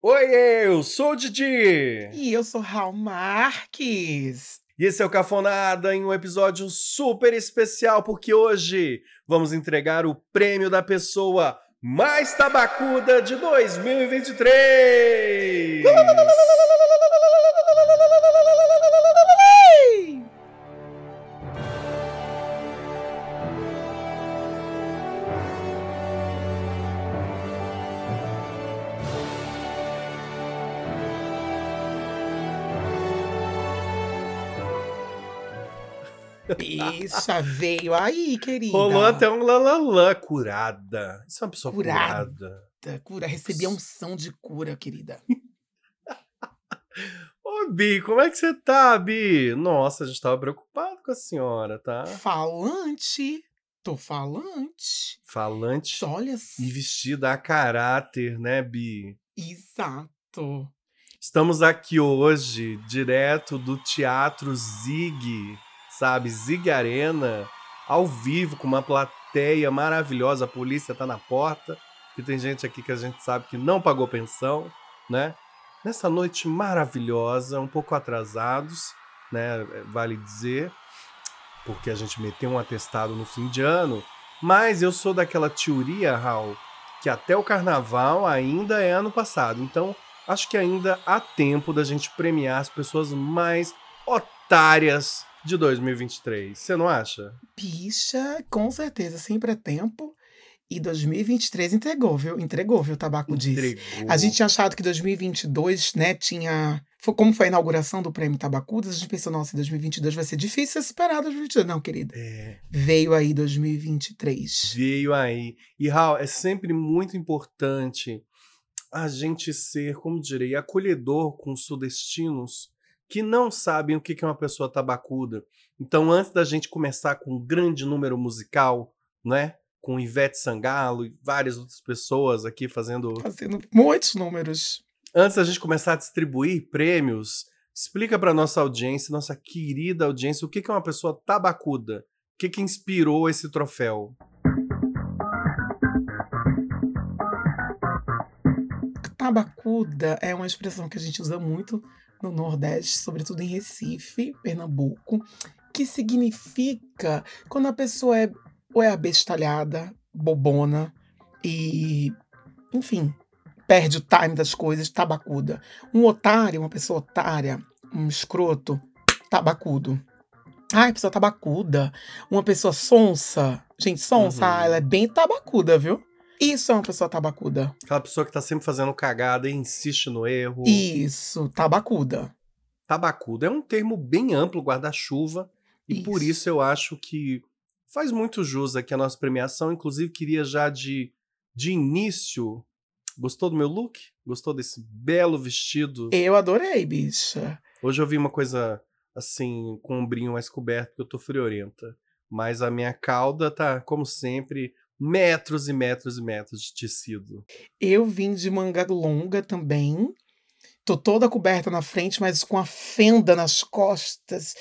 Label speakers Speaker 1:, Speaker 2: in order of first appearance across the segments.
Speaker 1: Oi, eu sou o Didi!
Speaker 2: E eu sou Raul Marques.
Speaker 1: E esse é o Cafonada em um episódio super especial, porque hoje vamos entregar o prêmio da pessoa mais tabacuda de 2023!
Speaker 2: Bicha, veio aí, querida.
Speaker 1: Rolou até um lalalã, curada. Isso é uma pessoa
Speaker 2: Curada.
Speaker 1: curada.
Speaker 2: Cura, recebi a unção de cura, querida.
Speaker 1: Ô, Bi, como é que você tá, Bi? Nossa, a gente tava preocupado com a senhora, tá?
Speaker 2: Falante. Tô falante.
Speaker 1: Falante
Speaker 2: Olha
Speaker 1: e vestida a caráter, né, Bi?
Speaker 2: Exato.
Speaker 1: Estamos aqui hoje, direto do Teatro Zig, sabe? Zig Arena, ao vivo, com uma plateia maravilhosa. A polícia tá na porta, que tem gente aqui que a gente sabe que não pagou pensão, né? Nessa noite maravilhosa, um pouco atrasados, né? Vale dizer, porque a gente meteu um atestado no fim de ano. Mas eu sou daquela teoria, Raul, que até o carnaval ainda é ano passado. Então, acho que ainda há tempo da gente premiar as pessoas mais otárias de 2023. Você não acha?
Speaker 2: Bicha, com certeza, sempre é tempo. E 2023 entregou, viu? Entregou, viu? O tabaco disse.
Speaker 1: Entregou.
Speaker 2: A gente tinha achado que 2022, né, tinha... Foi, como foi a inauguração do Prêmio Tabacudas, a gente pensou, nossa, 2022 vai ser difícil superar 2022. Não, querida.
Speaker 1: É,
Speaker 2: Veio aí 2023.
Speaker 1: veio aí. E, Raul, é sempre muito importante a gente ser, como direi, acolhedor com os sudestinos que não sabem o que é uma pessoa tabacuda. Então, antes da gente começar com um grande número musical, né? Com Ivete Sangalo e várias outras pessoas aqui fazendo
Speaker 2: Fazendo muitos números.
Speaker 1: antes da gente começar a distribuir prêmios, explica para nossa audiência, nossa querida audiência, o que que é uma pessoa tabacuda? O que que inspirou esse troféu?
Speaker 2: Tabacuda é uma expressão que a gente usa muito no Nordeste, sobretudo em Recife, Pernambuco, que significa quando a pessoa é ou é abestalhada, bobona e, enfim, perde o time das coisas, tabacuda. Um otário, uma pessoa otária, um escroto, tabacudo. Ai, pessoa tabacuda. Uma pessoa sonsa. Gente, sonsa,
Speaker 1: Uhum.
Speaker 2: ah, ela é bem tabacuda, viu? Isso é uma pessoa tabacuda.
Speaker 1: Aquela pessoa que tá sempre fazendo cagada e insiste no erro.
Speaker 2: Isso, tabacuda.
Speaker 1: Tabacuda é um termo bem amplo, guarda-chuva, e por
Speaker 2: Isso.
Speaker 1: isso eu acho que faz muito jus aqui a nossa premiação. Inclusive, queria já de, de início. Gostou do meu look? Gostou desse belo vestido?
Speaker 2: Eu adorei, bicha.
Speaker 1: Hoje eu vi uma coisa assim, com um ombrinho mais coberto, porque eu tô friorenta. Mas a minha cauda tá, como sempre, metros e metros e metros de tecido.
Speaker 2: Eu vim de manga longa também. Tô toda coberta na frente, mas com a fenda nas costas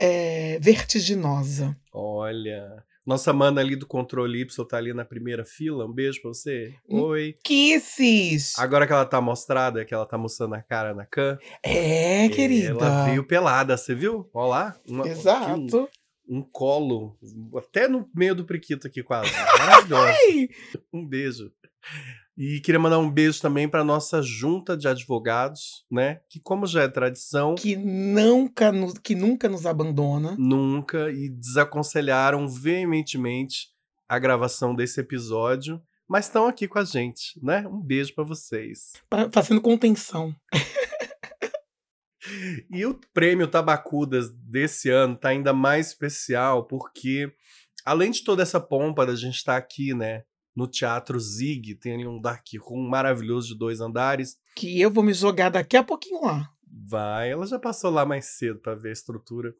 Speaker 2: é, vertiginosa.
Speaker 1: Olha. Nossa mana ali do controle Y tá ali na primeira fila. Um beijo pra você. Oi.
Speaker 2: Kisses!
Speaker 1: Agora que ela tá mostrada, que ela tá mostrando a cara na cam.
Speaker 2: É, querida.
Speaker 1: Ela veio pelada, você viu? Olha lá. Uma-
Speaker 2: Exato.
Speaker 1: Um colo. Até no meio do priquito aqui, quase. Maravilhosa.
Speaker 2: Ai,
Speaker 1: Um beijo. E queria mandar um beijo também para nossa junta de advogados, né? Que, como já é tradição,
Speaker 2: que, nunca nos, que nunca nos abandona.
Speaker 1: nunca e desaconselharam veementemente a gravação desse episódio, mas estão aqui com a gente, né? Um beijo para vocês.
Speaker 2: pra- Fazendo contenção.
Speaker 1: E o prêmio Tabacudas desse ano tá ainda mais especial porque, além de toda essa pompa da gente estar aqui, né? No Teatro Zig, tem ali um dark room maravilhoso de dois andares.
Speaker 2: Que eu vou me jogar daqui a pouquinho lá.
Speaker 1: Vai, ela já passou lá mais cedo para ver a estrutura.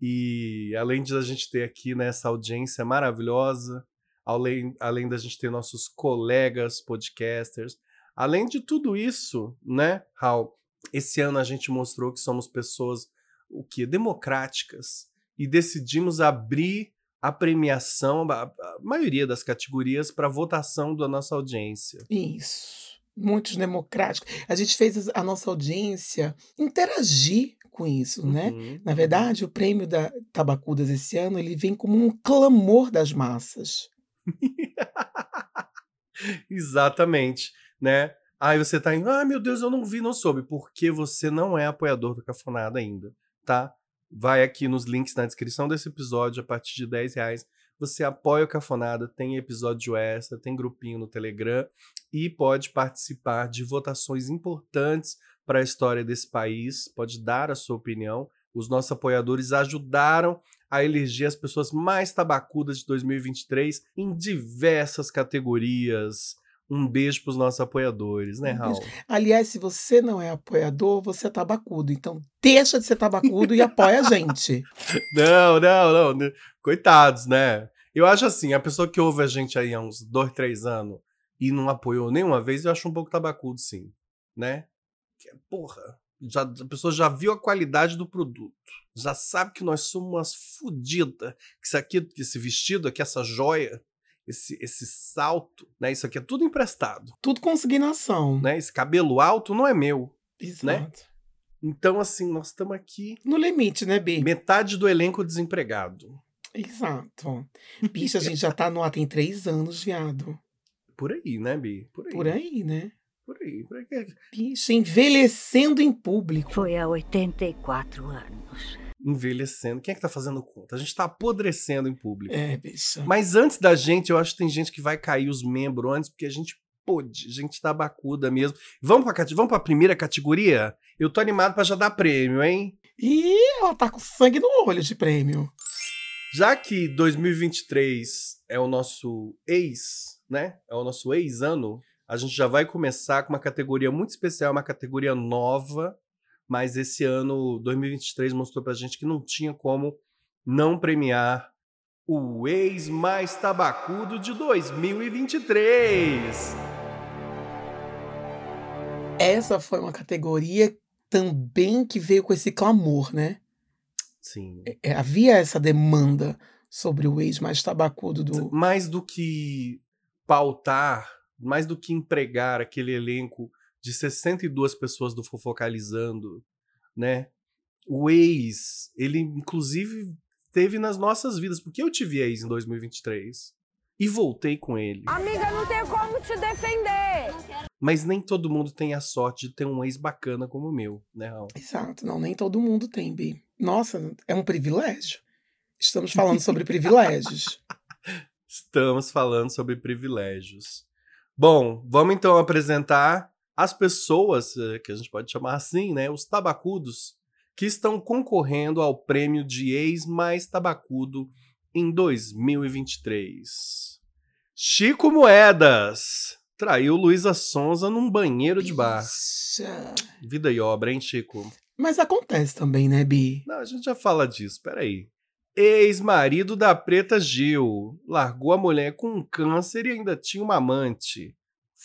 Speaker 1: E além de a gente ter aqui né, essa audiência maravilhosa, além, além da gente ter nossos colegas podcasters, além de tudo isso, né, Raul, esse ano a gente mostrou que somos pessoas o que democráticas e decidimos abrir a premiação, a, a maioria das categorias para votação da nossa audiência.
Speaker 2: Isso. muito democrático. A gente fez a nossa audiência interagir com isso, né?
Speaker 1: Uhum,
Speaker 2: Na
Speaker 1: uhum.
Speaker 2: verdade, o prêmio da Tabacudas esse ano, ele vem como um clamor das massas.
Speaker 1: Exatamente, né? Aí você tá indo, ah, meu Deus, eu não vi, não soube, porque você não é apoiador do Cafonada ainda, tá? Vai aqui nos links na descrição desse episódio, a partir de 10 reais, você apoia o Cafonada, tem episódio extra, tem grupinho no Telegram e pode participar de votações importantes para a história desse país, pode dar a sua opinião. Os nossos apoiadores ajudaram a eleger as pessoas mais tabacudas de 2023 em diversas categorias. Um beijo para os nossos apoiadores, né, Raul?
Speaker 2: Aliás, se você não é apoiador, você é tabacudo. Então, deixa de ser tabacudo e apoia a gente.
Speaker 1: Não, não, não. né? Coitados, né? Eu acho assim, a pessoa que ouve a gente aí há uns dois, três anos e não apoiou nenhuma vez, eu acho um pouco tabacudo, sim. Né? Que, porra, já, a pessoa já viu a qualidade do produto. Já sabe que nós somos umas fodidas. Que isso aqui, esse vestido aqui, essa joia, esse, esse salto, né? Isso aqui é tudo emprestado.
Speaker 2: Tudo consignação.
Speaker 1: Né? Esse cabelo alto não é meu.
Speaker 2: Exato.
Speaker 1: Então, assim, nós estamos aqui.
Speaker 2: No limite, né, Bi?
Speaker 1: Metade do elenco desempregado.
Speaker 2: Exato. Bicha, a gente já tá no ar tem três anos, viado.
Speaker 1: Por aí, né, Bi? Por aí.
Speaker 2: Por aí, né?
Speaker 1: Por aí. Por aí.
Speaker 2: Bicha, envelhecendo em público.
Speaker 3: Foi há 84 anos.
Speaker 1: Envelhecendo. Quem é que tá fazendo conta? A gente tá apodrecendo em público.
Speaker 2: É, bicha.
Speaker 1: Mas antes da gente, eu acho que tem gente que vai cair os membros antes, porque a gente pôde, a gente tá bacuda mesmo. Vamos pra, vamos pra primeira categoria? Eu tô animado pra já dar prêmio, hein?
Speaker 2: E ela tá com sangue no olho de prêmio.
Speaker 1: Já que 2023 é o nosso ex, né? É o nosso ex-ano, a gente já vai começar com uma categoria muito especial, uma categoria nova, mas esse ano, 2023, mostrou pra gente que não tinha como não premiar o ex mais tabacudo de 2023.
Speaker 2: Essa foi uma categoria também que veio com esse clamor, né?
Speaker 1: Sim.
Speaker 2: É, havia essa demanda sobre o ex mais tabacudo do.
Speaker 1: mais do que pautar, mais do que empregar aquele elenco de 62 pessoas do Fofocalizando, né? O ex, ele inclusive teve nas nossas vidas, porque eu tive ex em 2023 e voltei com ele.
Speaker 4: Amiga, não tem como te defender.
Speaker 1: Mas nem todo mundo tem a sorte de ter um ex bacana como o meu, né, Raul?
Speaker 2: Exato, não, nem todo mundo tem, Bi. Nossa, é um privilégio. Estamos falando sobre privilégios.
Speaker 1: Estamos falando sobre privilégios. Bom, vamos então apresentar as pessoas, eh, que a gente pode chamar assim, né? Os tabacudos, que estão concorrendo ao prêmio de ex mais tabacudo em 2023. Chico Moedas traiu Luísa Sonza num banheiro de bar.
Speaker 2: Bicha.
Speaker 1: Vida e obra, hein, Chico?
Speaker 2: Mas acontece também, né, Bi?
Speaker 1: Não, a gente já fala disso, peraí. Ex-marido da Preta Gil. Largou a mulher com um câncer e ainda tinha uma amante.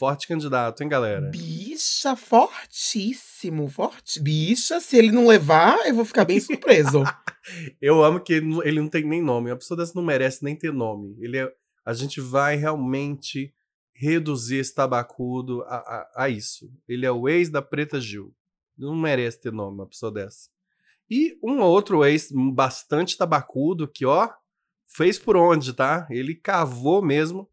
Speaker 1: Forte candidato, hein, galera?
Speaker 2: Bicha fortíssimo, forte. Bicha, se ele não levar, eu vou ficar bem surpreso.
Speaker 1: Eu amo que ele não- ele não tem nem nome. A pessoa dessa não merece nem ter nome. Ele é- a gente vai realmente reduzir esse tabacudo a, a- a isso. Ele é o ex da Preta Gil. Não merece ter nome uma pessoa dessa. E um outro ex bastante tabacudo que, ó, fez por onde, tá? Ele cavou mesmo,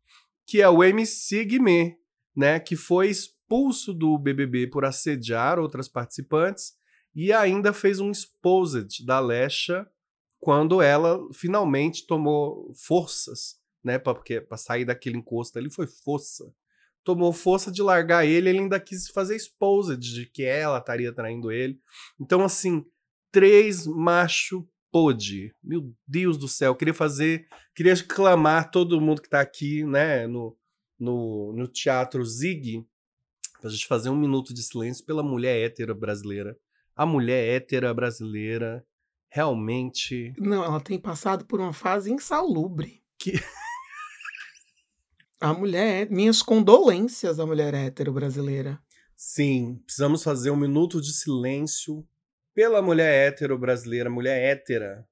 Speaker 1: que é o MC Guimê, né? Que foi expulso do BBB por assediar outras participantes e ainda fez um exposed da Lesha quando ela finalmente tomou forças, né, pra, porque para sair daquele encosto ali foi força. Tomou força de largar ele, ele ainda quis fazer exposed de que ela estaria traindo ele. Então assim, três macho pôde. Meu Deus do céu, queria fazer, queria clamar todo mundo que tá aqui, né, no no, no teatro Zig, pra gente fazer um minuto de silêncio pela mulher hétera brasileira a mulher hétera brasileira realmente.
Speaker 2: Não, ela tem passado por uma fase insalubre.
Speaker 1: Que-
Speaker 2: A mulher, minhas condolências à mulher hétero brasileira.
Speaker 1: Sim, precisamos fazer um minuto de silêncio pela mulher hétero brasileira, mulher hétera,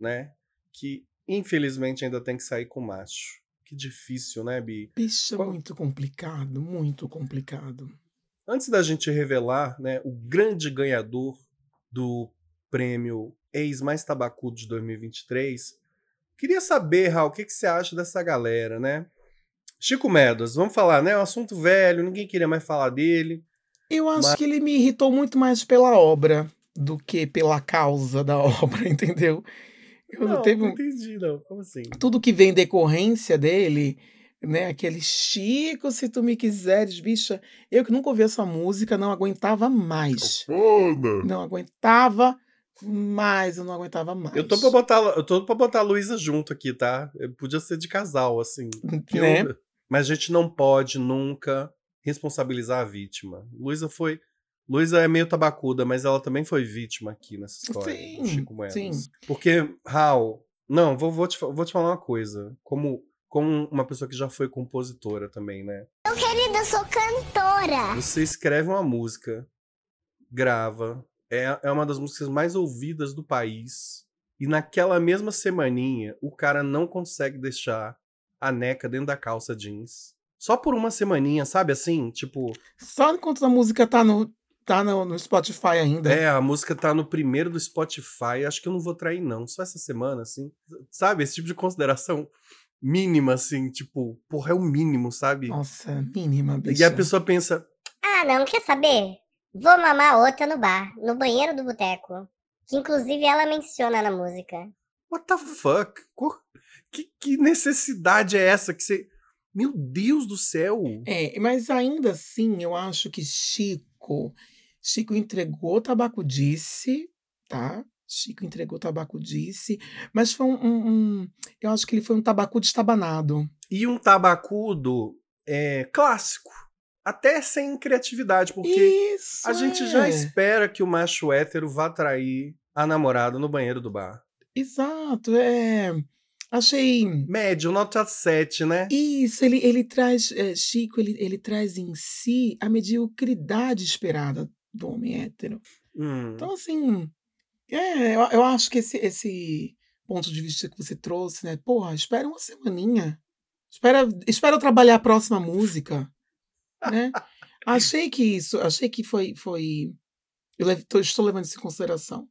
Speaker 1: né? Que infelizmente ainda tem que sair com macho. Que difícil, né, Bi?
Speaker 2: Bicho, é
Speaker 1: Qual-
Speaker 2: muito complicado, muito complicado.
Speaker 1: Antes da gente revelar, né, o grande ganhador do prêmio Ex Mais Tabacudo de 2023, queria saber, Raul, o que, que você acha dessa galera, né? Chico Medas, vamos falar, né? É um assunto velho, ninguém queria mais falar dele.
Speaker 2: Eu acho
Speaker 1: Mas-
Speaker 2: que ele me irritou muito mais pela obra do que pela causa da obra, entendeu? Eu não,
Speaker 1: não,
Speaker 2: teve
Speaker 1: não entendi, não. Como assim?
Speaker 2: tudo que vem em decorrência dele, né? Aquele Chico, se tu me quiseres, bicha. Eu que nunca ouvi essa música, não aguentava mais. Não aguentava mais, eu não aguentava mais.
Speaker 1: Eu tô pra botar, eu tô pra botar a Luísa junto aqui, tá? Eu podia ser de casal, assim. que eu-
Speaker 2: Né?
Speaker 1: Mas a gente não pode nunca responsabilizar a vítima. Luísa foi. Luísa é meio tabacuda, mas ela também foi vítima aqui nessa história.
Speaker 2: Sim,
Speaker 1: do Chico Moedas.
Speaker 2: sim.
Speaker 1: Porque, Raul, não, vou, vou, te, vou te falar uma coisa. Como, como uma pessoa que já foi compositora também, né?
Speaker 5: Querida, eu sou cantora.
Speaker 1: Você escreve uma música, grava, é, é uma das músicas mais ouvidas do país. E naquela mesma semaninha, o cara não consegue deixar a neca dentro da calça jeans. Só por uma semaninha, sabe assim? Tipo,
Speaker 2: Só enquanto a música tá no, tá no, no Spotify ainda.
Speaker 1: é, a música tá no primeiro do Spotify, acho que eu não vou trair, não. Só essa semana, assim. Sabe? Esse tipo de consideração mínima, assim, tipo, porra, é o mínimo, sabe?
Speaker 2: Nossa, mínima, bicha.
Speaker 1: E a pessoa pensa,
Speaker 5: Ah, não, quer saber? Vou mamar outra no bar, no banheiro do boteco. Que inclusive ela menciona na música.
Speaker 1: What the fuck? Que, que necessidade é essa que você. Meu Deus do céu!
Speaker 2: É, mas ainda assim, eu acho que Chico, Chico entregou tabacudice, tá? Chico entregou tabacudice, mas foi um, um- um- eu acho que ele foi um tabacu estabanado.
Speaker 1: E um tabacudo é, clássico. Até sem criatividade, porque
Speaker 2: Isso.
Speaker 1: a gente já
Speaker 2: é.
Speaker 1: espera que o macho hétero vá trair a namorada no banheiro do bar.
Speaker 2: Exato, é. Achei
Speaker 1: Médio, nota 7, né?
Speaker 2: Isso, ele, ele traz, eh, Chico, ele, ele traz em si a mediocridade esperada do homem hétero.
Speaker 1: Hum.
Speaker 2: Então, assim, é, eu, eu acho que esse, esse ponto de vista que você trouxe, né? Porra, espera uma semaninha. Espera, espera eu trabalhar a próxima música, né? achei que isso, achei que foi, foi eu levo- tô- estou levando isso em consideração.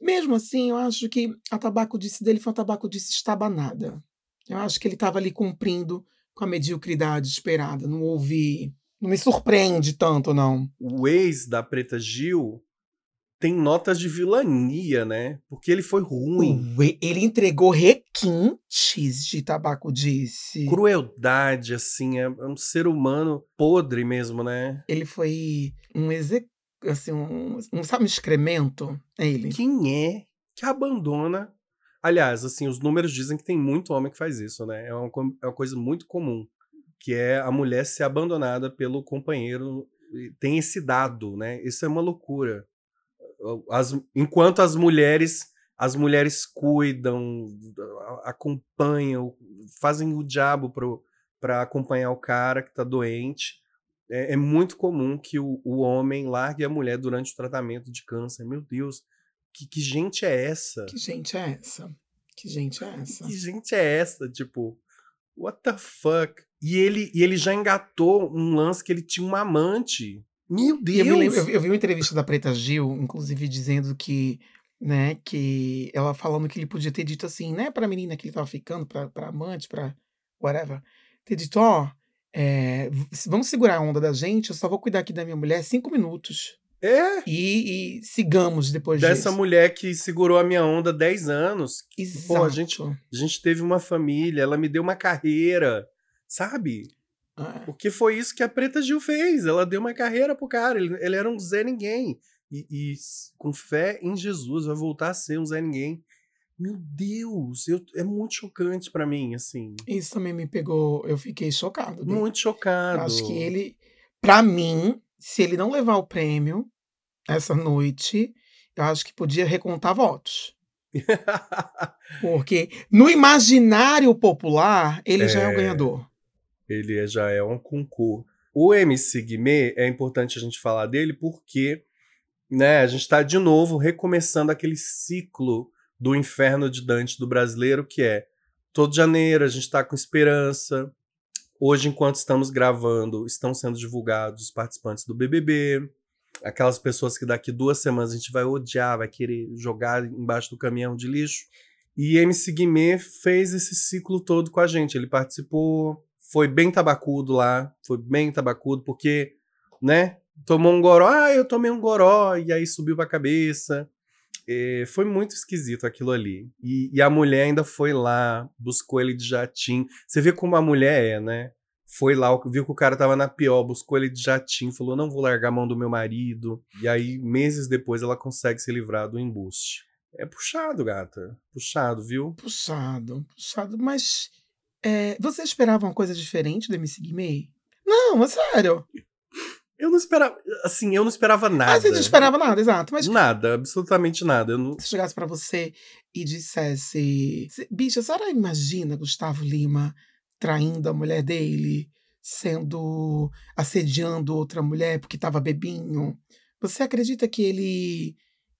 Speaker 2: Mesmo assim, eu acho que a tabacudice dele foi uma tabacudice estabanada. Eu acho que ele estava ali cumprindo com a mediocridade esperada. Não houve. Não me surpreende tanto, não.
Speaker 1: O ex da Preta Gil tem notas de vilania, né? Porque ele foi ruim.
Speaker 2: Ué, Ele entregou requintes de tabacudice.
Speaker 1: Crueldade, assim, é é um ser humano podre mesmo, né?
Speaker 2: Ele foi um exec... assim, um, um sabe, um excremento? É ele.
Speaker 1: Quem é que abandona? Aliás, assim, os números dizem que tem muito homem que faz isso, né? É uma, é uma coisa muito comum, que é a mulher ser abandonada pelo companheiro. Tem esse dado, né? Isso é uma loucura. As- enquanto as mulheres, as mulheres cuidam, acompanham, fazem o diabo para acompanhar o cara que tá doente. É, é muito comum que o, o homem largue a mulher durante o tratamento de câncer. Meu Deus, que, que gente é essa?
Speaker 2: Que gente é essa? Que gente é essa?
Speaker 1: Que gente é essa? Tipo, what the fuck? E ele, e ele já engatou um lance que ele tinha uma amante. Meu Deus!
Speaker 2: eu, lembro- eu- eu vi uma entrevista da Preta Gil, inclusive dizendo que, né, que ela falando que ele podia ter dito assim, né, pra menina que ele tava ficando, pra, pra amante, pra whatever, ter dito, ó, é, v- vamos segurar a onda da gente, eu só vou cuidar aqui da minha mulher cinco minutos.
Speaker 1: É,
Speaker 2: E, e sigamos depois
Speaker 1: dessa
Speaker 2: disso.
Speaker 1: mulher que segurou a minha onda 10 anos.
Speaker 2: Exato.
Speaker 1: Pô, a gente- A gente teve uma família, ela me deu uma carreira, sabe?
Speaker 2: É.
Speaker 1: Porque foi isso que a Preta Gil fez. Ela deu uma carreira pro cara. Ele, ele era um Zé Ninguém. E, e com fé em Jesus vai voltar a ser um Zé Ninguém. Meu Deus, eu- é muito chocante pra mim, assim.
Speaker 2: Isso também me pegou, eu fiquei chocado.
Speaker 1: Muito
Speaker 2: Eu
Speaker 1: chocado.
Speaker 2: Acho que ele, pra mim, se ele não levar o prêmio essa noite, eu acho que podia recontar votos. Porque no imaginário popular, ele já é o
Speaker 1: É.
Speaker 2: ganhador.
Speaker 1: Ele é- já é um concurso. O MC Guimê, é importante a gente falar dele porque né, a gente está de novo recomeçando aquele ciclo do inferno de Dante do brasileiro, que é todo janeiro a gente tá com esperança. Hoje, enquanto estamos gravando, estão sendo divulgados os participantes do BBB. Aquelas pessoas que daqui duas semanas a gente vai odiar, vai querer jogar embaixo do caminhão de lixo. E MC Guimê fez esse ciclo todo com a gente. Ele participou, foi bem tabacudo lá, foi bem tabacudo, porque, né, tomou um goró, ah, eu tomei um goró, e aí subiu pra cabeça. É, foi muito esquisito aquilo ali. E, e, a mulher ainda foi lá, buscou ele de jatinho. Você vê como a mulher é, né? Foi lá, viu que o cara tava na pior, buscou ele de jatinho, falou: não vou largar a mão do meu marido. E aí, meses depois, ela consegue se livrar do embuste. É puxado, gata. Puxado, viu?
Speaker 2: Puxado, puxado. Mas é, você esperava uma coisa diferente do MC Guimê? Não, é sério.
Speaker 1: Eu não esperava, assim, eu não esperava nada.
Speaker 2: Ah, você não esperava nada, exato. Mas
Speaker 1: nada, absolutamente nada. Eu não...
Speaker 2: Se chegasse para você e dissesse, bicha, a senhora imagina Gustavo Lima traindo a mulher dele, sendo assediando outra mulher porque estava bebinho? Você acredita que ele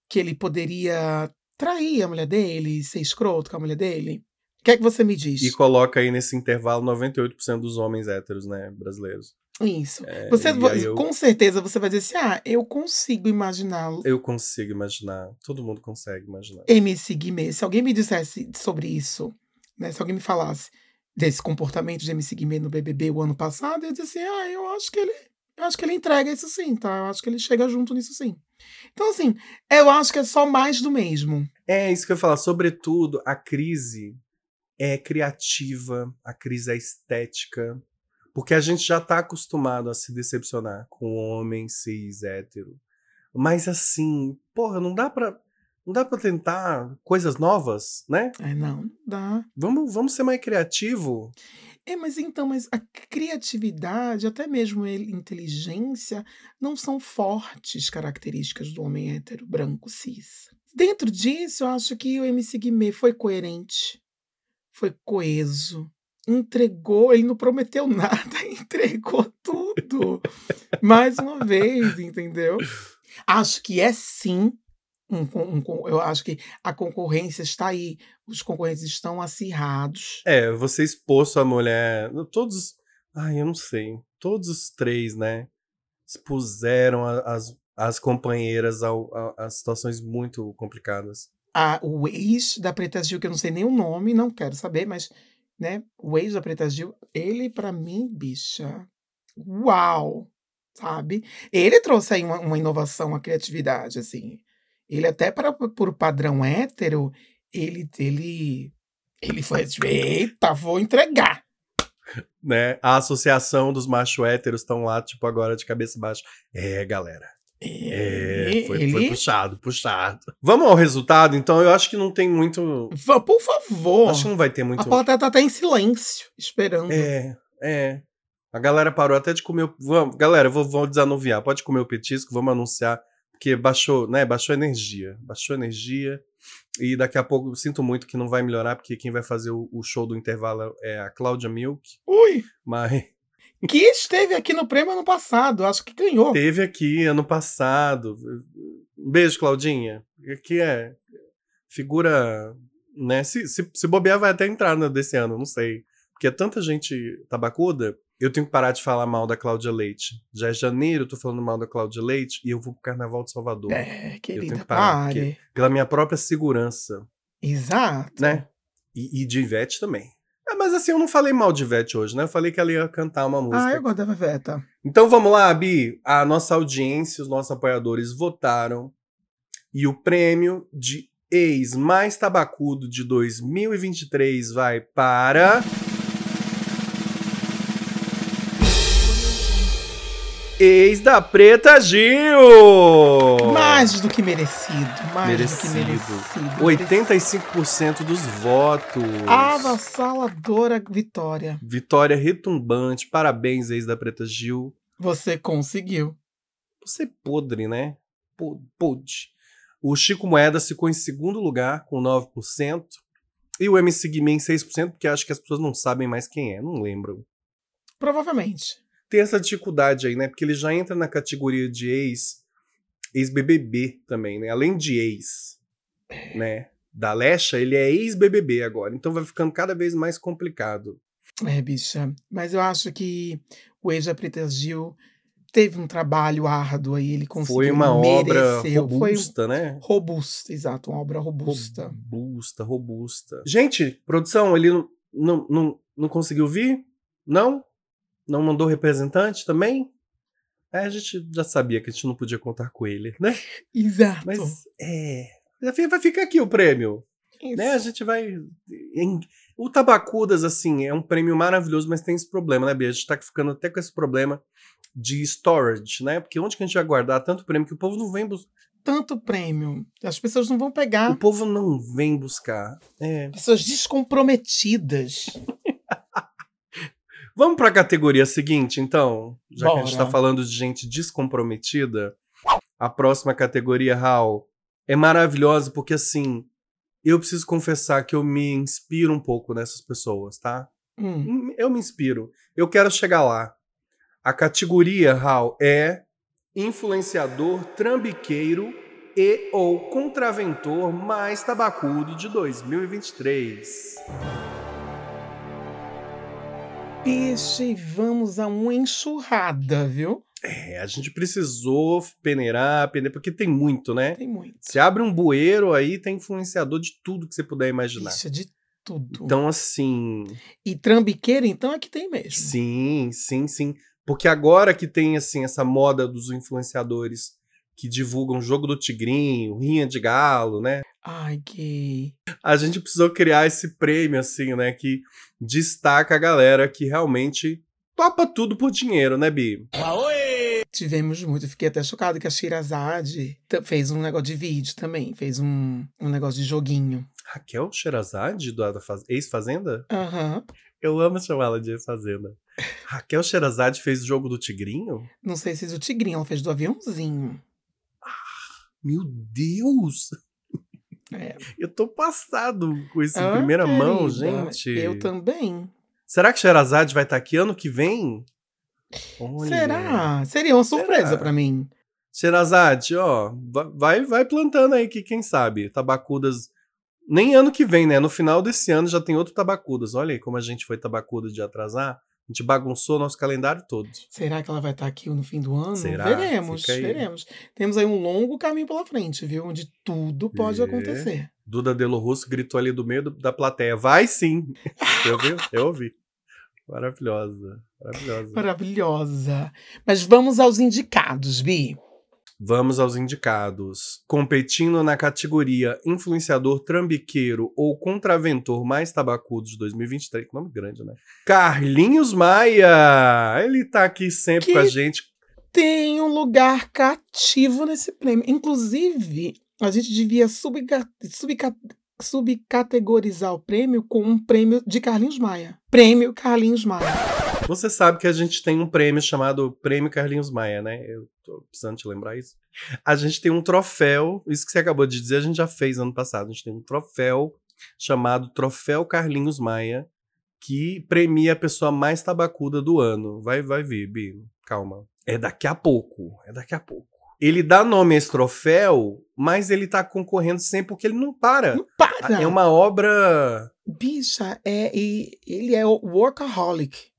Speaker 2: que ele poderia trair a mulher dele, ser escroto com a mulher dele? O que é que você me diz?
Speaker 1: E coloca aí nesse intervalo 98% dos homens héteros, né, brasileiros.
Speaker 2: Isso. É, você, eu... Com certeza você vai dizer assim: ah, eu consigo imaginá-lo.
Speaker 1: Eu consigo imaginar. Todo mundo consegue imaginar.
Speaker 2: MC Guimê, se alguém me dissesse sobre isso, né? Se alguém me falasse desse comportamento de MC Guimê no BBB o ano passado, eu ia dizer assim: ah, eu acho que ele. Eu acho que ele entrega isso sim, tá? Eu acho que ele chega junto nisso sim. Então, assim, eu acho que é só mais do mesmo.
Speaker 1: É isso que eu ia falar. Sobretudo, a crise é criativa, a crise é estética, porque a gente já tá acostumado a se decepcionar com homem cis hétero. Mas assim, porra, não dá pra. Não dá pra tentar coisas novas, né?
Speaker 2: É, não, dá.
Speaker 1: Vamos, vamos ser mais criativo.
Speaker 2: É, mas então, mas a criatividade, até mesmo a inteligência, não são fortes características do homem hétero branco cis. Dentro disso, eu acho que o MC Guimê foi coerente, foi coeso, entregou, ele não prometeu nada, entregou tudo. Mais uma vez, entendeu? Acho que é sim. Um, um, eu acho que a concorrência está aí. Os concorrentes estão acirrados.
Speaker 1: É, você expôs a mulher. Todos. Ai, eu não sei. Todos os três, né? Expuseram as, as companheiras a, a situações muito complicadas.
Speaker 2: A, o ex da Preta Gil, que eu não sei nem o nome, não quero saber, mas né? O ex da Preta Gil, ele para mim, bicha, uau, sabe? Ele trouxe aí uma, uma inovação, uma criatividade, assim. Ele até para por padrão hétero, ele ele ele foi eita, vou entregar.
Speaker 1: Né? A associação dos macho héteros estão lá, tipo, agora de cabeça baixa. É, galera. É, foi, ele... foi, puxado, puxado. Vamos ao resultado, então eu acho que não tem muito.
Speaker 2: Por favor.
Speaker 1: Acho que não vai ter muito.
Speaker 2: A plateia tá até em silêncio, esperando.
Speaker 1: É, é. A galera parou até de comer. O... Vamos, galera, vou, vou desanuviar. Pode comer o petisco, vamos anunciar. Porque baixou, né? Baixou energia. Baixou energia. E daqui a pouco, sinto muito que não vai melhorar, porque quem vai fazer o, o show do intervalo é a Cláudia Milk.
Speaker 2: Ui!
Speaker 1: Mas
Speaker 2: que esteve aqui no prêmio ano passado, acho que ganhou.
Speaker 1: Teve aqui ano passado. Beijo, Claudinha. Aqui é figura, né? Se, se, se bobear, vai até entrar no, desse ano, não sei. Porque é tanta gente tabacuda, eu tenho que parar de falar mal da Cláudia Leite. Já é janeiro, eu tô falando mal da Cláudia Leite e eu vou pro Carnaval de Salvador.
Speaker 2: É, querida, eu tenho que parar,
Speaker 1: pare. Pela minha própria segurança.
Speaker 2: Exato.
Speaker 1: Né? E, e de Ivete também. Mas assim, eu não falei mal de Ivete hoje, né? Eu falei que ela ia cantar uma música.
Speaker 2: Ah, eu gosto da Ivete.
Speaker 1: Então vamos lá, Bi. A nossa audiência, os nossos apoiadores votaram. E o prêmio de ex mais tabacudo de 2023 vai para. Ex da Preta Gil!
Speaker 2: Mais do que merecido. Mais merecido. do que
Speaker 1: merecido. 85% dos votos.
Speaker 2: Avassaladora vitória.
Speaker 1: Vitória retumbante. Parabéns, ex da Preta Gil.
Speaker 2: Você conseguiu.
Speaker 1: Você é podre, né? Pode. O Chico Moeda ficou em segundo lugar, com 9%. E o MC Guimê em 6%, porque acho que as pessoas não sabem mais quem é, não lembram.
Speaker 2: Provavelmente
Speaker 1: tem essa dificuldade aí, né? Porque ele já entra na categoria de ex, ex-BBB também, né? Além de ex, né? da Lecha, ele é ex-BBB agora. Então vai ficando cada vez mais complicado.
Speaker 2: É, bicha. Mas eu acho que o ex Preta Gil teve um trabalho árduo aí, ele conseguiu.
Speaker 1: Foi uma obra
Speaker 2: mereceu. Foi
Speaker 1: robusta, né?
Speaker 2: robusta, exato, uma obra robusta.
Speaker 1: Robusta, robusta. Gente, produção, ele não, não, não, não conseguiu vir? Não? Não mandou representante também? É, a gente já sabia que a gente não podia contar com ele, né?
Speaker 2: Exato.
Speaker 1: Mas, é... Vai ficar aqui o prêmio.
Speaker 2: Isso.
Speaker 1: né? A gente vai. O Tabacudas, assim, é um prêmio maravilhoso, mas tem esse problema, né, Bia? A gente tá ficando até com esse problema de storage, né? Porque onde que a gente vai guardar tanto prêmio que o povo não vem buscar?
Speaker 2: Tanto prêmio. As pessoas não vão
Speaker 1: O
Speaker 2: pegar.
Speaker 1: povo não vem buscar. É.
Speaker 2: Pessoas descomprometidas.
Speaker 1: Vamos pra categoria seguinte, então? Já que a gente
Speaker 2: Bora.
Speaker 1: tá falando de gente descomprometida. A próxima categoria, Raul, é maravilhosa porque, assim, eu preciso confessar que eu me inspiro um pouco nessas pessoas, tá?
Speaker 2: Hum.
Speaker 1: Hum, Eu me inspiro. Eu quero chegar lá. A categoria, Raul, é influenciador trambiqueiro e ou contraventor mais tabacudo de 2023.
Speaker 2: Bicha, e vamos a uma enxurrada, viu?
Speaker 1: É, a gente precisou peneirar, peneirar, porque tem muito, né?
Speaker 2: Tem muito.
Speaker 1: Se abre um bueiro aí, tem influenciador de tudo que você puder imaginar.
Speaker 2: Bicha, de tudo.
Speaker 1: Então, assim,
Speaker 2: E trambiqueira, então, é que tem mesmo.
Speaker 1: sim, sim, sim. Porque agora que tem, assim, essa moda dos influenciadores que divulgam jogo do tigrinho, rinha de galo, né?
Speaker 2: Ai, gay.
Speaker 1: A gente precisou criar esse prêmio, assim, né? Que destaca a galera que realmente topa tudo por dinheiro, né, Bi?
Speaker 2: Tivemos muito. Fiquei até chocada que a Shirazade fez um negócio de vídeo também. Fez um, um negócio de joguinho.
Speaker 1: Raquel Sherazade, do da Faz- ex-Fazenda?
Speaker 2: Aham.
Speaker 1: Eu amo chamar ela de ex-Fazenda. Raquel Sherazade fez o jogo do Tigrinho?
Speaker 2: Não sei se do Tigrinho, ela fez do aviãozinho.
Speaker 1: Meu Deus!
Speaker 2: É.
Speaker 1: Eu tô passado com isso em
Speaker 2: Ah,
Speaker 1: primeira mão,
Speaker 2: querida,
Speaker 1: gente.
Speaker 2: Eu também.
Speaker 1: Será que Sherazade vai estar aqui ano que vem? Olha.
Speaker 2: Será? Seria uma surpresa pra mim.
Speaker 1: Sherazade, ó, va- vai, vai plantando aí que quem sabe. Tabacudas. Nem ano que vem, né? No final desse ano já tem outro Tabacudas. Olha aí como a gente foi Tabacuda de atrasar. A gente bagunçou nosso calendário todo.
Speaker 2: Será que ela vai estar aqui no fim do ano?
Speaker 1: Será?
Speaker 2: Veremos, veremos. Temos aí um longo caminho pela frente, viu? Onde tudo pode
Speaker 1: É.
Speaker 2: acontecer.
Speaker 1: Duda Delo Russo gritou ali do meio da plateia. Vai sim! Você ouviu? Eu ouvi. Maravilhosa. Maravilhosa.
Speaker 2: Maravilhosa. Mas vamos aos indicados, Bi.
Speaker 1: Vamos aos indicados. Competindo na categoria influenciador trambiqueiro ou contraventor mais tabacudo de 2023. Que nome grande, né? Carlinhos Maia! Ele tá aqui sempre
Speaker 2: Que-
Speaker 1: com a gente.
Speaker 2: Tem um lugar cativo nesse prêmio. Inclusive, a gente devia subca- subca- subcategorizar o prêmio com um prêmio de Carlinhos Maia. Prêmio Carlinhos Maia.
Speaker 1: Você sabe que a gente tem um prêmio chamado Prêmio Carlinhos Maia, né? Eu tô precisando te lembrar isso. A gente tem um troféu, isso que você acabou de dizer, a gente já fez ano passado. A gente tem um troféu chamado Troféu Carlinhos Maia, que premia a pessoa mais tabacuda do ano. Vai, vai vir, Bi. Calma. É daqui a pouco. É daqui a pouco. Ele dá nome a esse troféu, mas ele tá concorrendo sempre porque ele não para.
Speaker 2: Não para!
Speaker 1: É uma obra.
Speaker 2: Bicha, é, ele é o workaholic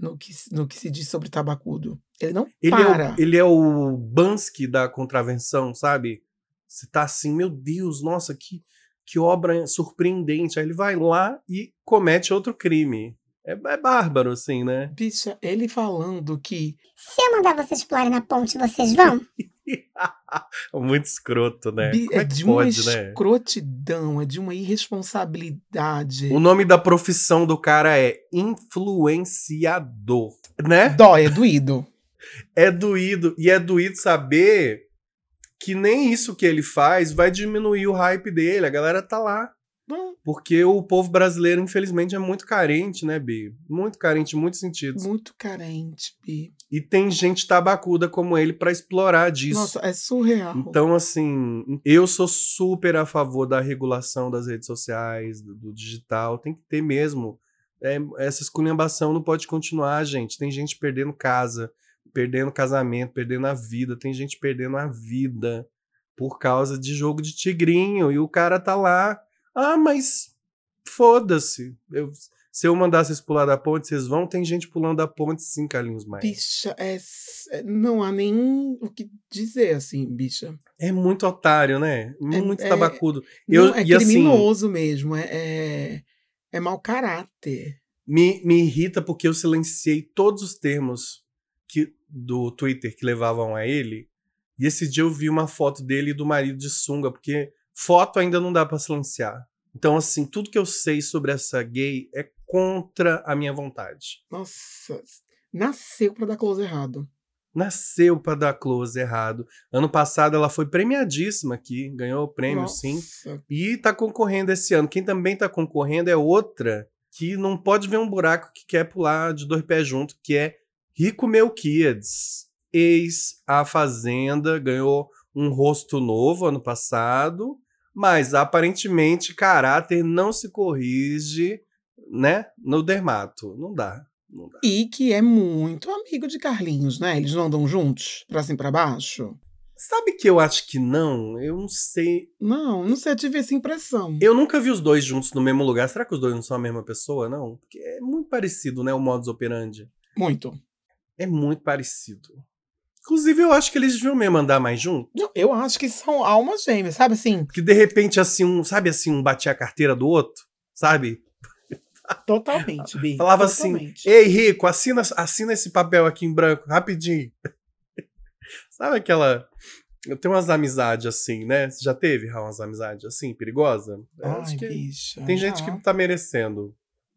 Speaker 2: no que, se- no que se diz sobre tabacudo. Ele não
Speaker 1: Ele
Speaker 2: para.
Speaker 1: é, o, ele é o Bansky da contravenção, sabe? Você tá assim, meu Deus, nossa, que, que obra surpreendente. Aí ele vai lá e comete outro crime. É, é bárbaro, assim, né?
Speaker 2: Bicha, ele falando que
Speaker 5: Se eu mandar vocês pularem na ponte, vocês vão?
Speaker 1: Muito escroto, né?
Speaker 2: bi-
Speaker 1: Como
Speaker 2: é
Speaker 1: é que
Speaker 2: de uma
Speaker 1: pode, né?
Speaker 2: escrotidão, é de uma irresponsabilidade.
Speaker 1: O nome da profissão do cara é influenciador, né?
Speaker 2: Dói, é doído.
Speaker 1: É doído. E é doído saber que nem isso que ele faz vai diminuir o hype dele. A galera tá lá. Porque o povo brasileiro, infelizmente, é muito carente, né, Bi? Muito carente em muitos sentidos.
Speaker 2: muito carente, Bi.
Speaker 1: E tem gente tabacuda como ele pra explorar disso.
Speaker 2: Nossa, é surreal.
Speaker 1: Então, assim, eu sou super a favor da regulação das redes sociais, do, do digital. Tem que ter mesmo. É, essa esculhambação não pode continuar, gente. Tem gente perdendo casa, perdendo casamento, perdendo a vida. Tem gente perdendo a vida por causa de jogo de tigrinho. E o cara tá lá Ah, mas foda-se. Eu, se eu mandar vocês pular da ponte, vocês vão. Tem gente pulando da ponte, sim, Carlinhos Maia.
Speaker 2: Bicha, é, é- não há nem o que dizer, assim, bicha.
Speaker 1: É muito otário, né? Muito
Speaker 2: é-
Speaker 1: tabacudo.
Speaker 2: Não,
Speaker 1: Eu-
Speaker 2: é
Speaker 1: e assim-
Speaker 2: criminoso mesmo, é, é, é mau caráter.
Speaker 1: Me, me irrita porque eu silenciei todos os termos que, do Twitter que levavam a ele. E esse dia eu vi uma foto dele e do marido de sunga, porque foto ainda não dá pra silenciar. Então, assim, tudo que eu sei sobre essa gay é contra a minha vontade.
Speaker 2: Nossa, nasceu pra dar close errado.
Speaker 1: Nasceu pra dar close errado. Ano passado ela foi premiadíssima aqui, ganhou o prêmio, sim.
Speaker 2: Nossa,
Speaker 1: E tá concorrendo esse ano. Quem também tá concorrendo é outra que não pode ver um buraco que quer pular de dois pés junto, que é Rico Melquiades. Ex A Fazenda, ganhou um rosto novo ano passado, mas aparentemente caráter não se corrige, né, no dermato. Não dá, não dá.
Speaker 2: E que é muito amigo de Carlinhos, né? Eles não andam juntos, pra cima e pra baixo?
Speaker 1: Sabe que eu acho que não? Eu não sei.
Speaker 2: Não, não sei, eu tive essa impressão.
Speaker 1: Eu nunca vi os dois juntos no mesmo lugar. Será que os dois não são a mesma pessoa, não? Porque é muito parecido, né, o modus operandi.
Speaker 2: Muito.
Speaker 1: É muito parecido. Inclusive, eu acho que eles deviam mesmo andar mais junto.
Speaker 2: Não, eu acho que são almas gêmeas, sabe assim?
Speaker 1: Que de repente, assim, um, sabe assim, um batia a carteira do outro, sabe?
Speaker 2: Totalmente, Bi.
Speaker 1: Falava assim,
Speaker 2: totalmente.
Speaker 1: ei, Rico, assina, assina esse papel aqui em branco, rapidinho. sabe aquela... Eu tenho umas amizades assim, né? Você já teve, Raul, umas amizades assim, perigosa?
Speaker 2: Ai,
Speaker 1: acho que
Speaker 2: bicha.
Speaker 1: tem gente
Speaker 2: já.
Speaker 1: que tá merecendo.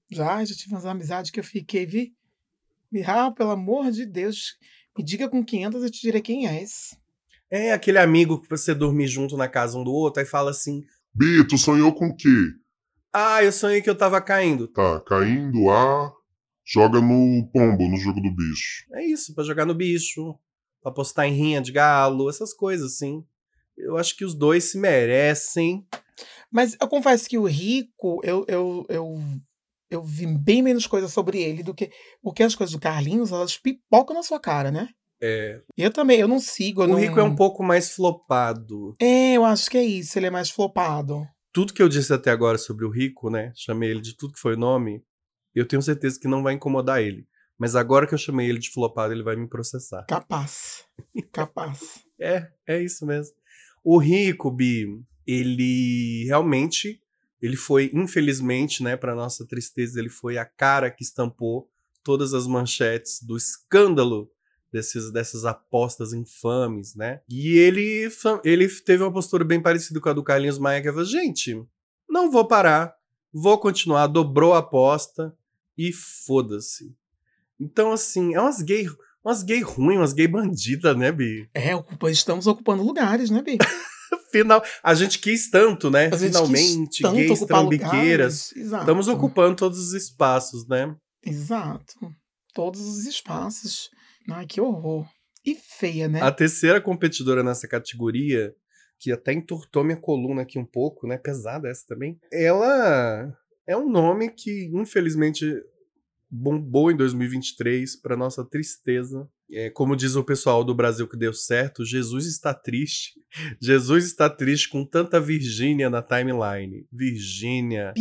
Speaker 2: Já, já tive umas amizades que eu fiquei, vi. Me ah, pelo amor de Deus, me diga com 500 eu te direi quem és.
Speaker 1: É aquele amigo que você dormir junto na casa um do outro, aí fala assim,
Speaker 6: Bi, tu sonhou com o quê?
Speaker 1: ah, eu sonhei que eu tava caindo.
Speaker 6: Tá, caindo a. Joga no pombo, no jogo do bicho.
Speaker 1: É isso, pra jogar no bicho, pra postar em rinha de galo, essas coisas assim. Eu acho que os dois se merecem.
Speaker 2: Mas eu confesso que o Rico, eu, eu, eu, eu vi bem menos coisa sobre ele do que. Porque as coisas do Carlinhos, elas pipocam na sua cara, né?
Speaker 1: É,
Speaker 2: Eu também, eu não sigo. eu
Speaker 1: o
Speaker 2: não...
Speaker 1: Rico é um pouco mais flopado.
Speaker 2: É, eu acho que é isso, ele é mais flopado.
Speaker 1: Tudo que eu disse até agora sobre o Rico, né? Chamei ele de tudo que foi nome. Eu tenho certeza que não vai incomodar ele. Mas agora que eu chamei ele de flopado, ele vai me processar.
Speaker 2: Capaz. Capaz.
Speaker 1: É, é isso mesmo. O Rico, Bi, ele realmente, ele foi, infelizmente, né, para nossa tristeza, ele foi a cara que estampou todas as manchetes do escândalo desses, dessas apostas infames, né? E ele, ele teve uma postura bem parecida com a do Carlinhos Maia, que falou, gente, não vou parar, vou continuar, dobrou a aposta e foda-se. Então, assim, é umas gay, umas gay ruins, umas gay bandidas, né, Bi?
Speaker 2: É, ocupa- estamos ocupando lugares, né, Bi?
Speaker 1: Final, a gente quis tanto, né? Finalmente,
Speaker 2: tanto
Speaker 1: gays trambiqueiras.
Speaker 2: lugares.
Speaker 1: Estamos ocupando todos os espaços, né?
Speaker 2: Exato. Todos os espaços. Ai, que horror. E feia, né?
Speaker 1: A terceira competidora nessa categoria, que até entortou minha coluna aqui um pouco, né? Pesada essa também. Ela é um nome que, infelizmente, bombou em 2023, para nossa tristeza. É, como diz o pessoal do Brasil que deu certo, Jesus está triste. Jesus está triste com tanta Virgínia na timeline. Virgínia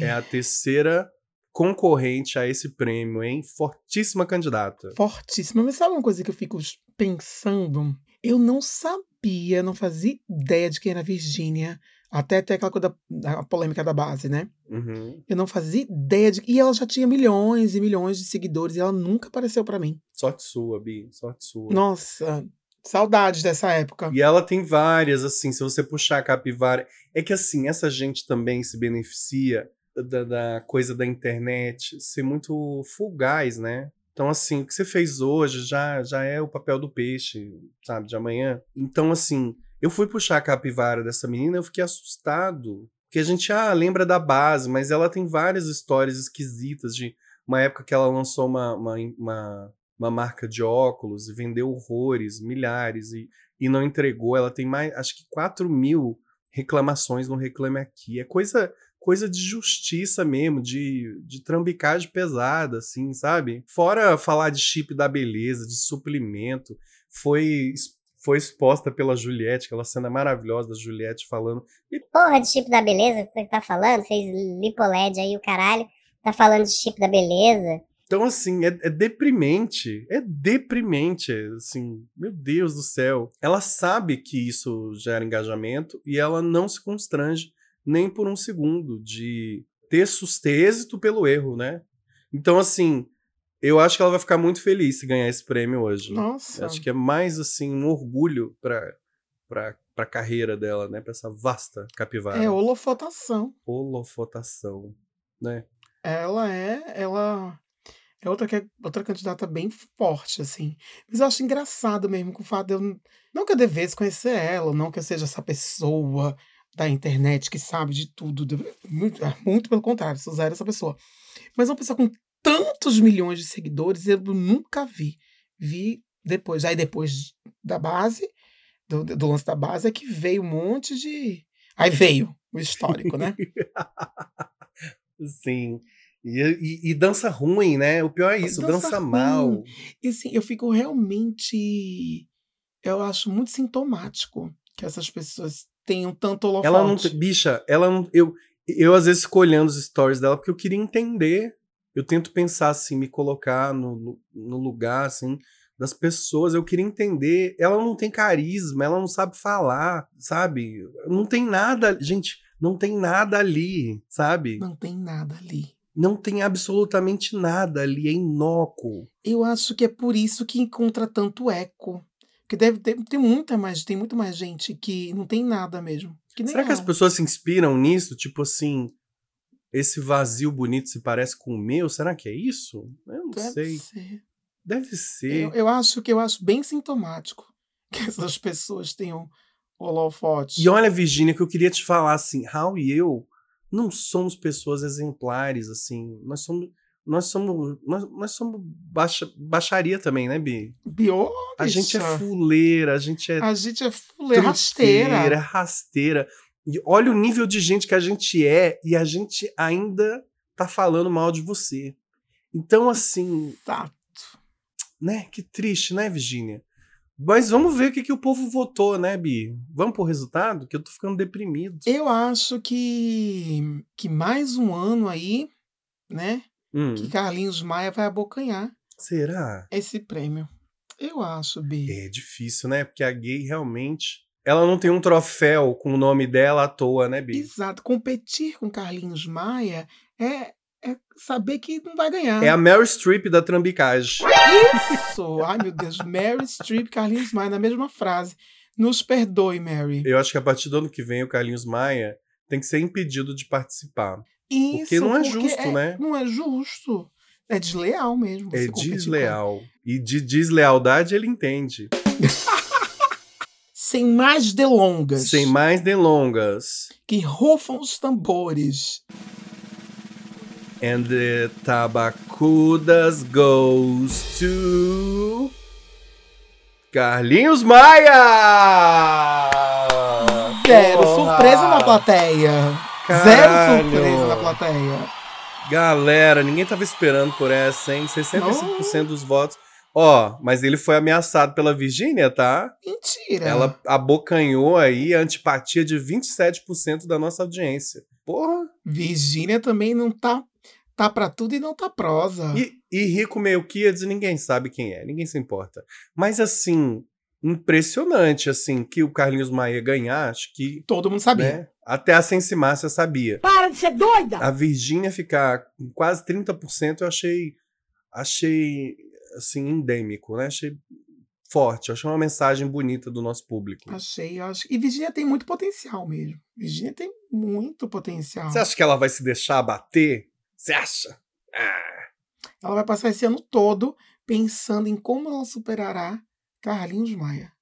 Speaker 1: é a terceira concorrente a esse prêmio, hein? Fortíssima candidata.
Speaker 2: fortíssima. Mas sabe uma coisa que eu fico pensando? Eu não sabia, não fazia ideia de quem era a Virgínia. Até ter aquela coisa da, da polêmica da base, né?
Speaker 1: Uhum.
Speaker 2: Eu não fazia ideia de. E ela já tinha milhões e milhões de seguidores e ela nunca apareceu pra mim.
Speaker 1: Sorte sua, Bi. Sorte sua.
Speaker 2: Nossa, saudades dessa época.
Speaker 1: E ela tem várias, assim, se você puxar a capivara. É que, assim, essa gente também se beneficia da, da coisa da internet ser muito fugaz, né? Então, assim, o que você fez hoje já, já é o papel do peixe, sabe, de amanhã. Então, assim, eu fui puxar a capivara dessa menina eu fiquei assustado. Porque a gente, ah, lembra da base, mas ela tem várias histórias esquisitas de uma época que ela lançou uma, uma, uma, uma marca de óculos e vendeu horrores, milhares, e, e não entregou. Ela tem mais, acho que 4 mil reclamações no Reclame Aqui. É coisa coisa de justiça mesmo, de, de trambicagem pesada, assim, sabe? Fora falar de chip da beleza, de suplemento, foi foi exposta pela Juliette, aquela cena maravilhosa da Juliette falando. E
Speaker 5: Porra de chip da beleza que você tá falando? Fez lipoled aí o caralho. Tá falando de chip da beleza?
Speaker 1: Então, assim, é, é deprimente. É deprimente. Assim, meu Deus do céu. Ela sabe que isso gera engajamento e ela não se constrange nem por um segundo de ter, sus- ter êxito pelo erro, né? Então, assim, eu acho que ela vai ficar muito feliz se ganhar esse prêmio hoje.
Speaker 2: Nossa.
Speaker 1: Eu acho que é mais, assim, um orgulho pra, pra, pra carreira dela, né? Pra essa vasta capivara.
Speaker 2: É holofotação.
Speaker 1: Holofotação, né?
Speaker 2: Ela é, ela é outra, que é outra candidata bem forte, assim. Mas eu acho engraçado mesmo com o fato de eu. Não que eu devesse conhecer ela, não que eu seja essa pessoa da internet que sabe de tudo. Muito, é, muito pelo contrário, sou zero essa pessoa. Mas uma pessoa com tantos milhões de seguidores eu nunca vi. Vi depois. Aí depois da base, do, do lance da base, é que veio um monte de. Aí veio o histórico, né?
Speaker 1: Sim. E, e- e dança ruim, né? O pior é isso,
Speaker 2: Dança
Speaker 1: dança, mal.
Speaker 2: E assim, eu fico realmente. Eu acho muito sintomático que essas pessoas tenham tanto holofote.
Speaker 1: Ela não. Bicha, ela não. Eu, eu às vezes fico olhando os stories dela porque eu queria entender. Eu tento pensar assim, me colocar no, no lugar, assim, das pessoas. Eu queria entender. Ela não tem carisma, ela não sabe falar, sabe? Não tem nada. Gente, não tem nada ali, sabe?
Speaker 2: Não tem nada ali.
Speaker 1: Não tem absolutamente nada ali, é inócuo.
Speaker 2: Eu acho que é por isso que encontra tanto eco. Porque deve ter, tem muita mais, tem muito mais gente que não tem nada mesmo. Que
Speaker 1: Será que as
Speaker 2: ela.
Speaker 1: pessoas se inspiram nisso? Tipo assim, esse vazio bonito se parece com o meu? Será que é isso? Eu não
Speaker 2: Deve
Speaker 1: sei.
Speaker 2: ser.
Speaker 1: Deve ser.
Speaker 2: Eu, eu acho que eu acho bem sintomático que essas pessoas tenham holofote.
Speaker 1: E olha, Virginia, que eu queria te falar assim, Raul e eu não somos pessoas exemplares, assim. Nós somos. Nós somos. Nós, nós somos baixa, baixaria também, né, Bi?
Speaker 2: Bio,
Speaker 1: A gente é fuleira, a gente é
Speaker 2: A gente é fuleira rasteira.
Speaker 1: truqueira, rasteira. E olha o nível de gente que a gente é e a gente ainda tá falando mal de você. Então, assim,
Speaker 2: Exato.
Speaker 1: né? Que triste, né, Virginia? Mas vamos ver o que, que o povo votou, né, Bi? Vamos pro resultado? Que eu tô ficando deprimido.
Speaker 2: Eu acho que, que mais um ano aí, né?
Speaker 1: Hum,
Speaker 2: Que Carlinhos Maia vai abocanhar
Speaker 1: será?
Speaker 2: esse prêmio. Eu acho, Bi.
Speaker 1: É difícil, né? Porque a gay realmente. Ela não tem um troféu com o nome dela à toa, né, Bi?
Speaker 2: Exato. Competir com Carlinhos Maia é, é saber que não vai ganhar.
Speaker 1: É a Meryl Streep da trambicagem.
Speaker 2: Isso! Ai, meu Deus. Mary Streep, Carlinhos Maia, na mesma frase. Nos perdoe, Mary.
Speaker 1: Eu acho que a partir do ano que vem o Carlinhos Maia tem que ser impedido de participar.
Speaker 2: Isso,
Speaker 1: Porque não é justo,
Speaker 2: é-
Speaker 1: né?
Speaker 2: Não é justo. É desleal mesmo.
Speaker 1: É
Speaker 2: competir com-
Speaker 1: desleal. E de deslealdade ele entende.
Speaker 2: Sem mais delongas.
Speaker 1: Sem mais delongas.
Speaker 2: Que rufam os tambores.
Speaker 1: And the tabacudas goes to. Carlinhos Maia!
Speaker 2: Zero
Speaker 1: Porra!
Speaker 2: surpresa na plateia.
Speaker 1: Caralho!
Speaker 2: Zero surpresa na plateia.
Speaker 1: Galera, ninguém tava esperando por essa, hein? 65% dos votos. Ó, mas ele foi ameaçado pela Virgínia, tá?
Speaker 2: Mentira.
Speaker 1: Ela abocanhou aí a antipatia de 27% da nossa audiência. Porra!
Speaker 2: Virgínia também não tá. Tá pra tudo e não tá prosa.
Speaker 1: E, e Rico Melquiades, ninguém sabe quem é, ninguém se importa. Mas assim, impressionante, assim, que o Carlinhos Maia ganhar, acho que.
Speaker 2: Todo mundo sabia.
Speaker 1: Né, até a Sense Márcia sabia.
Speaker 4: Para de ser doida!
Speaker 1: A Virgínia ficar com quase 30%, eu achei. Achei, assim, endêmico, né? Achei forte. Achei uma mensagem bonita do nosso público.
Speaker 2: Achei, acho. E Virgínia tem muito potencial mesmo. Virgínia tem muito potencial.
Speaker 1: Você acha que ela vai se deixar abater? Você acha? Ah.
Speaker 2: Ela vai passar esse ano todo pensando em como ela superará Carlinhos Maia.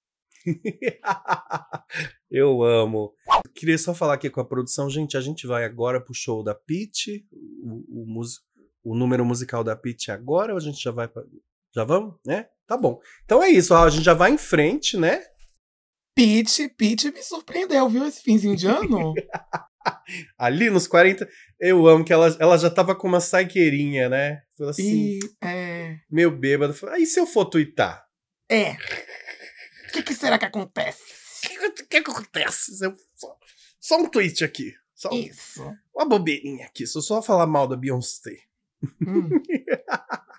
Speaker 1: Eu amo. Queria só falar aqui com a produção. Gente, a gente vai agora pro show da Pitty. O, o, o número musical da Pitty agora ou a gente já vai pra... Já vamos? Né? Tá bom. Então é isso. a gente já vai em frente, né?
Speaker 2: Pete, Pete me surpreendeu, viu? Esse finzinho de ano.
Speaker 1: Ali nos 40. Eu amo que ela, ela já tava com uma saiqueirinha, né? Falou assim,
Speaker 2: e é.
Speaker 1: meu bêbado. Falei, Aí se eu for tuitar?
Speaker 2: É. O que, que será que acontece?
Speaker 1: O que, que, que acontece? Eu- só, só um tweet aqui. Só um-
Speaker 2: Isso.
Speaker 1: uma bobeirinha aqui. Só só falar mal da Beyoncé.
Speaker 2: Hum.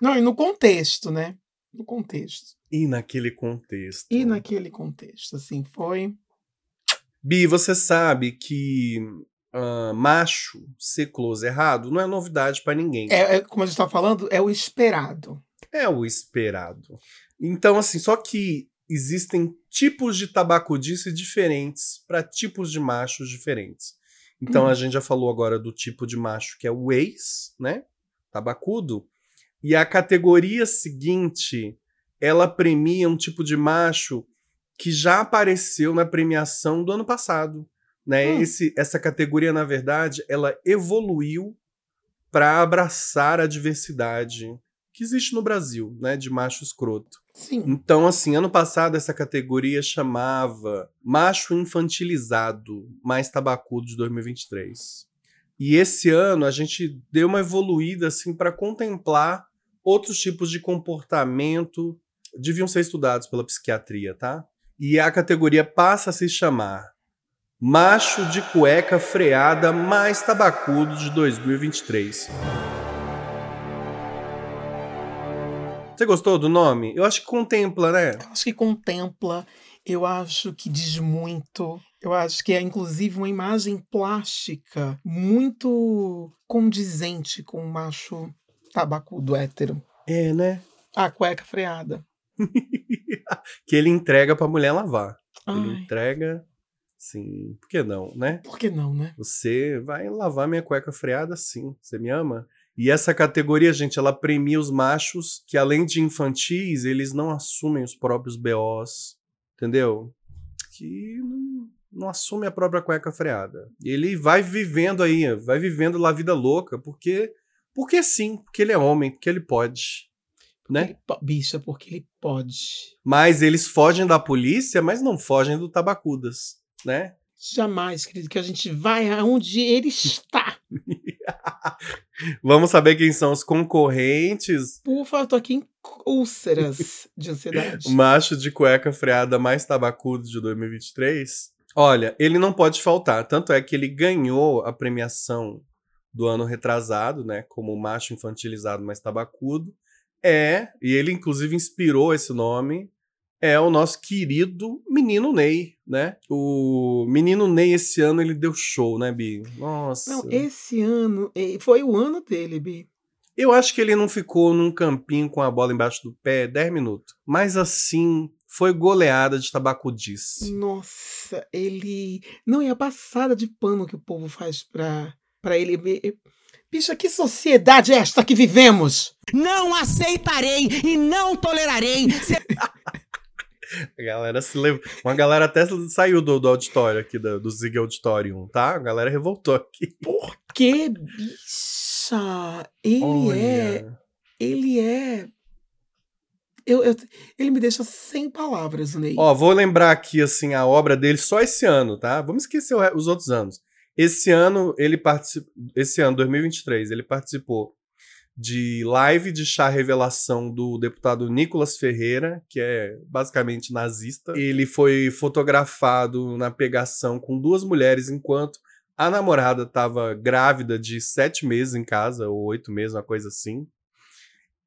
Speaker 2: Não, e no contexto, né? No contexto.
Speaker 1: E naquele contexto.
Speaker 2: E naquele contexto, assim, foi.
Speaker 1: Bi, você sabe que ah, macho ser close errado não é novidade pra ninguém.
Speaker 2: É, é, como a gente tá falando, é o esperado.
Speaker 1: É o esperado. Então, assim, só que existem tipos de tabacudice diferentes para tipos de machos diferentes. Então,
Speaker 2: Hum.
Speaker 1: a gente já falou agora do tipo de macho que é o ex, né? Tabacudo. E a categoria seguinte, ela premia um tipo de macho que já apareceu na premiação do ano passado. Né?
Speaker 2: Hum.
Speaker 1: Esse, essa categoria, na verdade, ela evoluiu para abraçar a diversidade que existe no Brasil, né, de macho escroto.
Speaker 2: Sim.
Speaker 1: Então, assim, ano passado essa categoria chamava Macho Infantilizado Mais Tabacudo de 2023. E esse ano a gente deu uma evoluída assim para contemplar outros tipos de comportamento deviam ser estudados pela psiquiatria, tá? E a categoria passa a se chamar Macho de cueca freada mais tabacudo de 2023. Você gostou do nome? Eu acho que contempla, né?
Speaker 2: Eu acho que contempla, eu acho que diz muito. Eu acho que é inclusive uma imagem plástica muito condizente com o macho tabacudo hétero.
Speaker 1: É, né?
Speaker 2: A cueca freada.
Speaker 1: que ele entrega pra mulher lavar. Ele
Speaker 2: Ai,
Speaker 1: entrega. Sim, por que não, né?
Speaker 2: por que não, né?
Speaker 1: Você vai lavar minha cueca freada sim. Você me ama? E essa categoria, gente, ela premia os machos que, além de infantis, eles não assumem os próprios BOs. Entendeu? Que não, não assume a própria cueca freada. E ele vai vivendo aí, vai vivendo lá a vida louca, porque. Porque sim, porque ele é homem, porque ele pode. Né?
Speaker 2: Ele po- bicha, porque ele pode.
Speaker 1: Mas eles fogem da polícia, mas não fogem do tabacudas, né?
Speaker 2: Jamais, querido, que a gente vai aonde ele está.
Speaker 1: Vamos saber quem são os concorrentes.
Speaker 2: Por favor, eu tô aqui em úlceras de ansiedade.
Speaker 1: Macho de cueca freada mais tabacudo de 2023. Olha, ele não pode faltar. Tanto é que ele ganhou a premiação do ano retrasado, né? Como macho infantilizado mais tabacudo. É, e ele inclusive inspirou esse nome. É o nosso querido Menino Ney, né? O Menino Ney esse ano ele deu show, né, Bi? Nossa.
Speaker 2: Não, esse ano foi o ano dele, Bi.
Speaker 1: Eu acho que ele não ficou num campinho com a bola embaixo do pé 10 minutos. Mas assim, foi goleada de tabacudice.
Speaker 2: Nossa, ele. Não, e a passada de pano que o povo faz pra, pra ele. ver- Bicha, que sociedade é esta que vivemos?
Speaker 7: Não aceitarei e não tolerarei
Speaker 1: A galera se levou. Uma galera até saiu do, do auditório aqui, do, do Zig Auditorium, tá? A galera revoltou aqui.
Speaker 2: Por que, bicha? Ele é.
Speaker 1: Olha.
Speaker 2: Ele é. Eu, eu- ele me deixa sem palavras, Ney.
Speaker 1: Ó, vou lembrar aqui, assim, a obra dele só esse ano, tá? Vamos esquecer os outros anos. Esse ano, ele participou. Esse ano, 2023, ele participou de live de chá revelação do deputado Nicolas Ferreira, que é basicamente nazista. Ele foi fotografado na pegação com duas mulheres enquanto a namorada estava grávida de sete meses em casa, ou oito meses, uma coisa assim.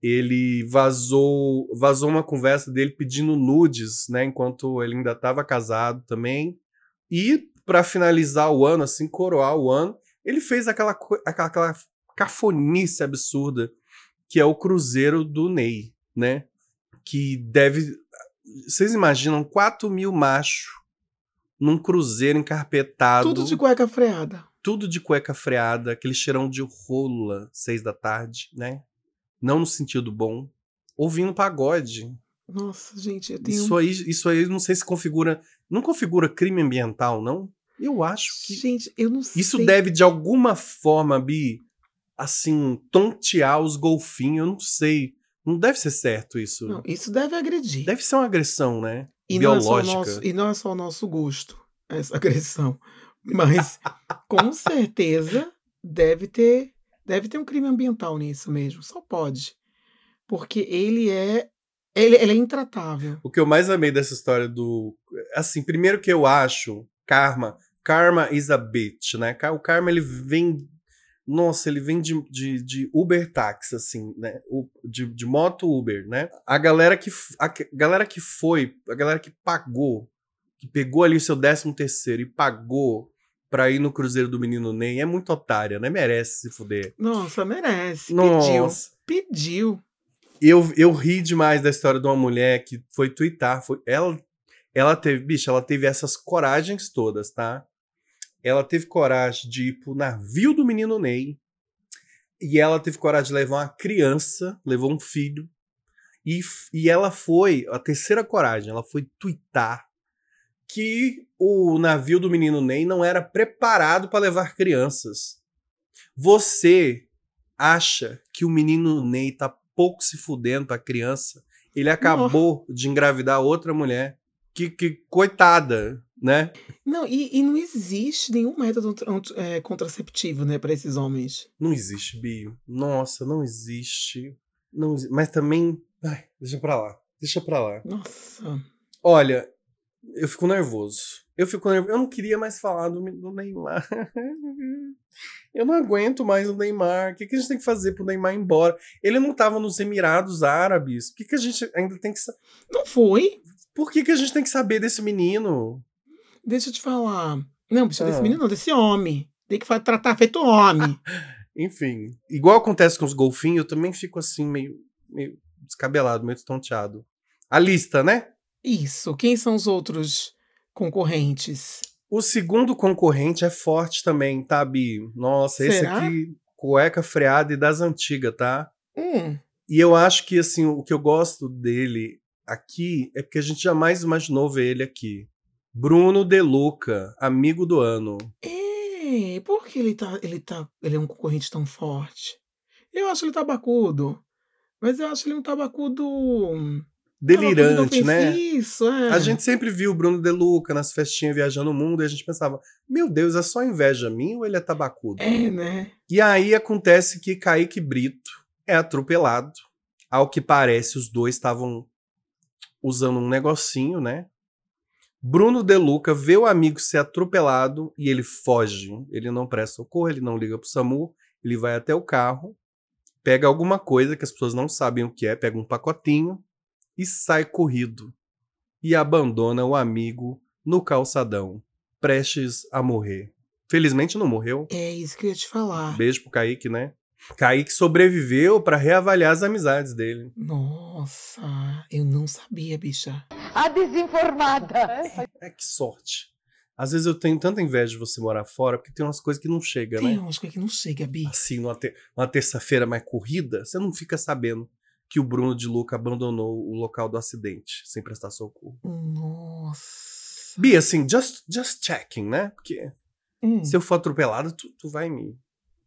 Speaker 1: Ele vazou, vazou uma conversa dele pedindo nudes, né, enquanto ele ainda estava casado também. E para finalizar o ano, assim, coroar o ano, ele fez aquela, aquela, aquela cafonice absurda que é o Cruzeiro do Ney, né? Que deve. Vocês imaginam 4 mil machos num cruzeiro encarpetado,
Speaker 2: Tudo de cueca freada.
Speaker 1: tudo de cueca freada, aquele cheirão de rola, seis da tarde, né? Não no sentido bom. Ouvindo pagode.
Speaker 2: Nossa, gente, eu tenho.
Speaker 1: Isso aí, isso aí não sei se configura. Não configura crime ambiental, não? Eu acho que.
Speaker 2: Gente, eu não sei.
Speaker 1: Isso deve, de alguma forma, Bi, assim, tontear os golfinhos, eu não sei. Não deve ser certo isso.
Speaker 2: Não, isso deve agredir.
Speaker 1: Deve ser uma agressão, né?
Speaker 2: e, não é só o
Speaker 1: biológica.
Speaker 2: nosso, e não é só o nosso gosto, essa agressão. Mas, com certeza, deve ter, deve ter um crime ambiental nisso mesmo. Só pode. Porque ele é Ele, ele é intratável.
Speaker 1: O que eu mais amei dessa história do. Assim, primeiro que eu acho, karma. Karma is a bitch, né? O karma, ele vem. Nossa, ele vem de, de, de Uber táxi, assim, né? De, de moto Uber, né? A galera que a galera que foi, a galera que pagou, que pegou ali o seu décimo terceiro e pagou pra ir no Cruzeiro do Menino Ney, é muito otária, né? Merece se fuder.
Speaker 2: Nossa, merece.
Speaker 1: Nossa.
Speaker 2: Pediu. Pediu.
Speaker 1: Eu, eu ri demais da história de uma mulher que foi twittar. Foi, ela, ela teve, bicho, ela teve essas coragens todas, tá? Ela teve coragem de ir pro navio do menino Ney. E ela teve coragem de levar uma criança, levou um filho. E, e ela foi, a terceira coragem, ela foi twittar que o navio do menino Ney não era preparado para levar crianças. Você acha que o menino Ney tá pouco se fudendo pra criança? Ele acabou de engravidar outra mulher. Que, que coitada, né?
Speaker 2: Não, e, e não existe nenhum método é, contraceptivo, né, pra esses homens.
Speaker 1: Não existe, Bio. Nossa, não existe. Não Mas também. Ai, deixa pra lá. Deixa pra lá.
Speaker 2: Nossa.
Speaker 1: Olha, eu fico nervoso. Eu fico nervoso. Eu não queria mais falar do, do Neymar. eu não aguento mais o Neymar. O que, que a gente tem que fazer pro Neymar ir embora? Ele não tava nos Emirados Árabes. Por que, que a gente ainda tem que.
Speaker 2: Não foi?
Speaker 1: Por que, que a gente tem que saber desse menino?
Speaker 2: Deixa eu te falar. Não,
Speaker 1: Ah.
Speaker 2: desse menino não, desse homem. Tem que tratar feito homem.
Speaker 1: Enfim, igual acontece com os golfinhos, eu também fico assim, meio, meio descabelado, meio estonteado. A lista, né?
Speaker 2: Isso. Quem são os outros concorrentes?
Speaker 1: O segundo concorrente é forte também, tá, Bi? Nossa, esse
Speaker 2: Será?
Speaker 1: aqui, cueca freada e das antigas, tá?
Speaker 2: Hum.
Speaker 1: E eu acho que, assim, o que eu gosto dele aqui é porque a gente jamais imaginou ver ele aqui. Bruno De Luca, amigo do ano.
Speaker 2: É, por que ele tá, ele tá, ele é um concorrente tão forte? Eu acho ele tabacudo. Mas eu acho ele um tabacudo...
Speaker 1: Delirante, né?
Speaker 2: Isso, é.
Speaker 1: A gente sempre viu o Bruno De Luca nas festinhas viajando o mundo e a gente pensava, meu Deus, é só inveja minha ou ele é tabacudo?
Speaker 2: É, né?
Speaker 1: E aí acontece que Kaique Brito é atropelado. Ao que parece, os dois estavam usando um negocinho, né? Bruno De Luca vê o amigo ser atropelado e ele foge. Ele não presta socorro, ele não liga pro SAMU, ele vai até o carro, pega alguma coisa que as pessoas não sabem o que é, pega um pacotinho e sai corrido. E abandona o amigo no calçadão, prestes a morrer. Felizmente não morreu.
Speaker 2: É isso que eu ia te falar.
Speaker 1: Beijo pro Kaique, né? Kaique sobreviveu pra reavaliar as amizades dele.
Speaker 2: Nossa, eu não sabia, bicha.
Speaker 4: A desinformada.
Speaker 1: É que sorte. Às vezes eu tenho tanta inveja de você morar fora, porque tem umas coisas que não chegam,
Speaker 2: Tem
Speaker 1: né?
Speaker 2: umas coisas que não chega, Bi.
Speaker 1: Assim, numa, te- numa terça-feira mais corrida, você não fica sabendo que o Bruno de Luca abandonou o local do acidente sem prestar socorro.
Speaker 2: Nossa.
Speaker 1: Bia, assim, just, just checking, né? Porque
Speaker 2: Hum.
Speaker 1: se eu for atropelado, tu, tu vai me.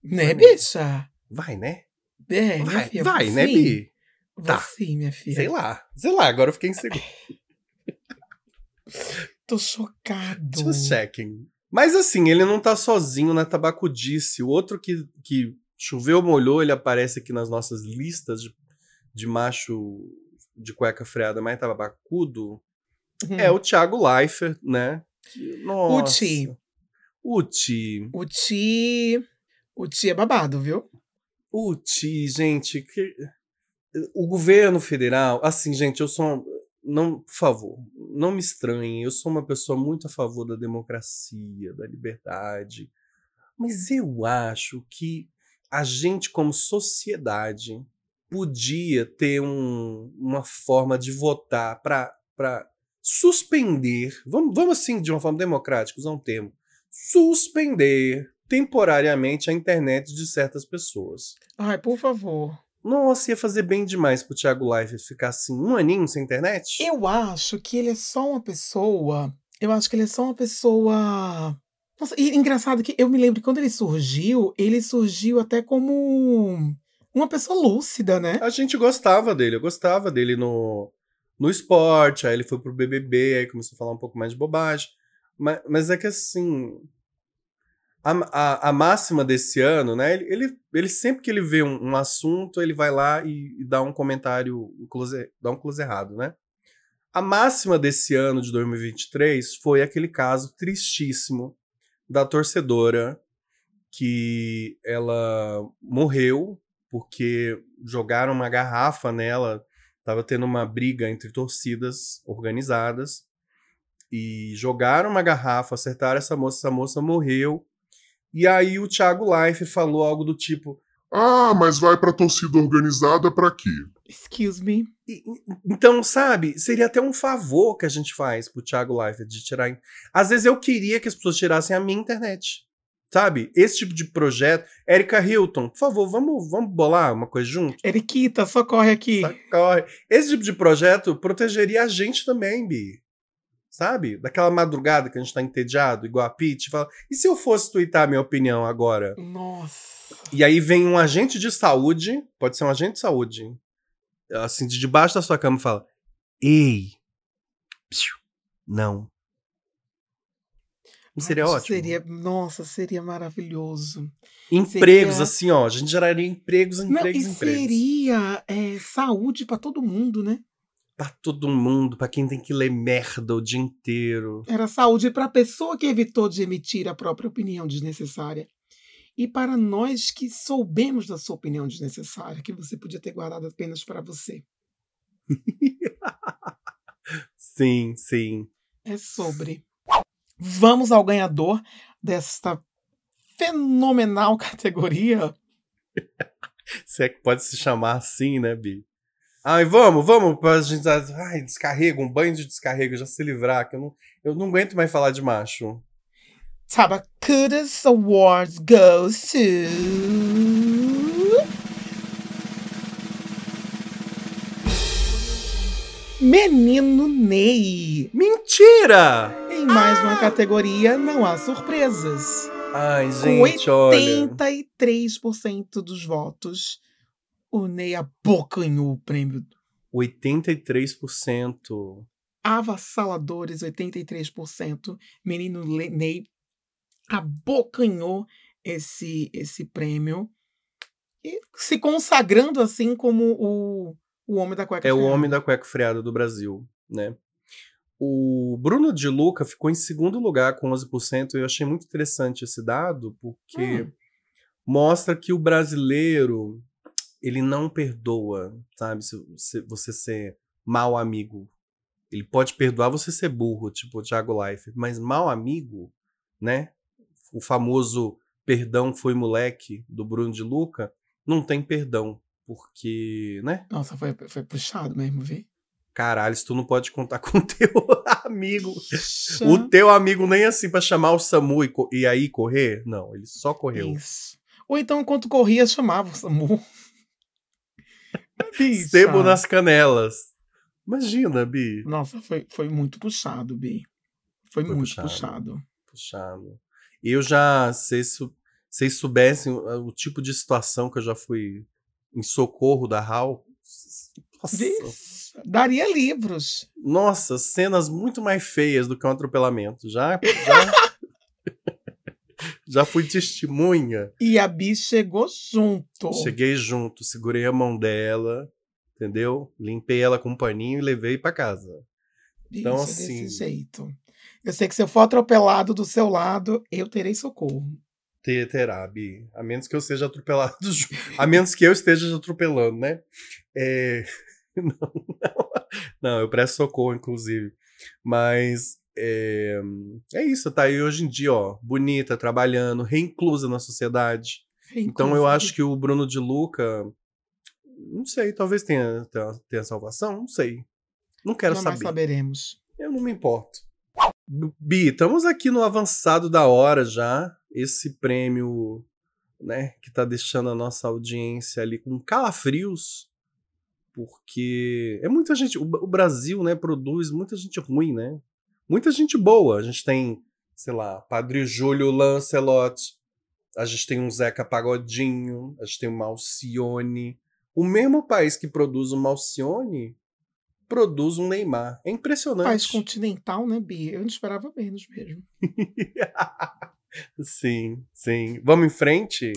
Speaker 2: Né, bicha?
Speaker 1: Vai, né?
Speaker 2: É,
Speaker 1: Vai,
Speaker 2: filha.
Speaker 1: vai né,
Speaker 2: sim.
Speaker 1: Bi?
Speaker 2: Vou
Speaker 1: Tá.
Speaker 2: sim, minha filha.
Speaker 1: Sei lá. Sei lá, agora eu fiquei inseguro.
Speaker 2: Tô chocado.
Speaker 1: Just checking. Mas assim, ele não tá sozinho na tabacudice. O outro que, que choveu, molhou, ele aparece aqui nas nossas listas de, de macho de cueca freada mais tabacudo.
Speaker 2: Hum.
Speaker 1: É o Thiago Leifert, né? Nossa.
Speaker 2: Ti.
Speaker 1: O Ti.
Speaker 2: O Ti. O Ti é babado, viu?
Speaker 1: O Ti, gente. que- O governo federal, assim, gente, eu sou. Não, por favor, não me estranhem. Eu sou uma pessoa muito a favor da democracia, da liberdade. Mas eu acho que a gente, como sociedade, podia ter um- uma forma de votar para suspender. Vamos, vamos assim, de uma forma democrática, usar um termo. Suspender temporariamente a internet de certas pessoas.
Speaker 2: Ai, por favor.
Speaker 1: Nossa, ia fazer bem demais pro Thiago Leifert ficar assim um aninho sem internet.
Speaker 2: Eu acho que ele é só uma pessoa. Eu acho que ele é só uma pessoa. Nossa, e engraçado que eu me lembro que quando ele surgiu, ele surgiu até como uma pessoa lúcida, né?
Speaker 1: A gente gostava dele, eu gostava dele no, no esporte, aí ele foi pro BBB, aí começou a falar um pouco mais de bobagem. Mas, mas é que assim. A, a, a máxima desse ano, né? Ele, ele, ele sempre que ele vê um, um assunto, ele vai lá e, e dá um comentário, um close, dá um close errado, né? A máxima desse ano de 2023 foi aquele caso tristíssimo da torcedora que ela morreu porque jogaram uma garrafa nela, tava tendo uma briga entre torcidas organizadas e jogaram uma garrafa, acertaram essa moça, essa moça morreu. E aí o Thiago Life falou algo do tipo:
Speaker 6: Ah, mas vai pra torcida organizada pra quê?
Speaker 2: Excuse me.
Speaker 1: E- Então, sabe, seria até um favor que a gente faz pro Thiago Leifert de tirar. Às vezes eu queria que as pessoas tirassem a minha internet. Sabe? Esse tipo de projeto. Erika Hilton, por favor, vamos, vamos bolar uma coisa junto?
Speaker 2: Eriquita, socorre aqui.
Speaker 1: Socorre. Esse tipo de projeto protegeria a gente também, Bi. Sabe? Daquela madrugada que a gente tá entediado, igual a Pete, fala: e se eu fosse twittar minha opinião agora?
Speaker 2: Nossa.
Speaker 1: E aí vem um agente de saúde, pode ser um agente de saúde, assim, de debaixo da sua cama e fala: Ei, psiu, não. Não seria ótimo?
Speaker 2: Seria, nossa, seria maravilhoso.
Speaker 1: Empregos,
Speaker 2: seria-
Speaker 1: assim, ó. A gente geraria empregos,
Speaker 2: Não,
Speaker 1: empregos,
Speaker 2: e
Speaker 1: empregos.
Speaker 2: seria é, saúde pra todo mundo, né?
Speaker 1: Pra todo mundo, pra quem tem que ler merda o dia inteiro.
Speaker 2: Era saúde para a pessoa que evitou de emitir a própria opinião desnecessária. E para nós que soubemos da sua opinião desnecessária, que você podia ter guardado apenas para você.
Speaker 1: Sim, sim.
Speaker 2: É sobre. Vamos ao ganhador desta fenomenal categoria.
Speaker 1: Se é que pode se chamar assim, né, Bi? Ai, vamos, vamos, pra gente. Ai, descarrega, um banho de descarrego, já se livrar, que eu não, eu não aguento mais falar de macho.
Speaker 2: Tabacudas Awards goes to. Menino Ney.
Speaker 1: Mentira!
Speaker 2: Em mais uma categoria, não há surpresas.
Speaker 1: Ai,
Speaker 2: Com
Speaker 1: gente, olha.
Speaker 2: 83% dos votos, o Ney abocanhou o prêmio.
Speaker 1: 83%.
Speaker 2: Avassaladores, 83%. Menino Ney abocanhou esse, esse prêmio. E se consagrando assim como o, o homem da cueca
Speaker 1: É o homem da cueca freada do Brasil, né? O Bruno de Luca ficou em segundo lugar com 11%. Eu achei muito interessante esse dado, porque
Speaker 2: Hum.
Speaker 1: mostra que o brasileiro ele não perdoa, sabe? Se, se você ser mau amigo. Ele pode perdoar você ser burro, tipo o Thiago Leifert, mas mau amigo, né? O famoso perdão foi moleque do Bruno de Luca, não tem perdão, porque, né?
Speaker 2: Nossa, foi, foi puxado mesmo, vi.
Speaker 1: Caralho, se tu não pode contar com o teu amigo. O teu amigo nem assim pra chamar o SAMU e, e aí correr? Não, ele só correu.
Speaker 2: Isso. Ou então, enquanto corria, chamava o SAMU. Bicha.
Speaker 1: Sebo nas canelas. Imagina, Bi.
Speaker 2: Nossa, foi, foi muito puxado, Bi. Foi,
Speaker 1: Foi
Speaker 2: muito
Speaker 1: puxado.
Speaker 2: puxado.
Speaker 1: Puxado. Eu já, se vocês sou- se vocês soubessem o, o tipo de situação que eu já fui em socorro da HAL. Nossa,
Speaker 2: Daria livros.
Speaker 1: nossa, cenas muito mais feias do que um atropelamento. Já, já, já fui testemunha.
Speaker 2: E a Bi chegou junto.
Speaker 1: Cheguei junto, segurei a mão dela, entendeu? Limpei ela com um paninho e levei pra casa. então,
Speaker 2: Bicha,
Speaker 1: assim-
Speaker 2: Desse jeito. Eu sei que se eu for atropelado do seu lado, eu terei socorro.
Speaker 1: Ter- Terá, Bi. A menos que eu seja atropelado. A menos que eu esteja atropelando, né? É... Não, não. Não, eu presto socorro, inclusive. Mas é... é isso, tá aí hoje em dia, ó. Bonita, trabalhando, reinclusa na sociedade. Então eu acho que o Bruno de Luca. Não sei, talvez tenha, tenha, tenha salvação, não sei. Não quero
Speaker 2: Jamais
Speaker 1: saber.
Speaker 2: saberemos.
Speaker 1: Eu não me importo. Bi, estamos aqui no avançado da hora já. Esse prêmio, né, que tá deixando a nossa audiência ali com calafrios, porque é muita gente. O, o Brasil, né, produz muita gente ruim, né? Muita gente boa. A gente tem, sei lá, Padre Júlio Lancelot, a gente tem um Zeca Pagodinho, a gente tem o Malcione. O mesmo país que produz o Malcione produz um Neymar. É impressionante.
Speaker 2: País continental, né, Bi? Eu não esperava menos mesmo.
Speaker 1: Sim, sim. Vamos em frente?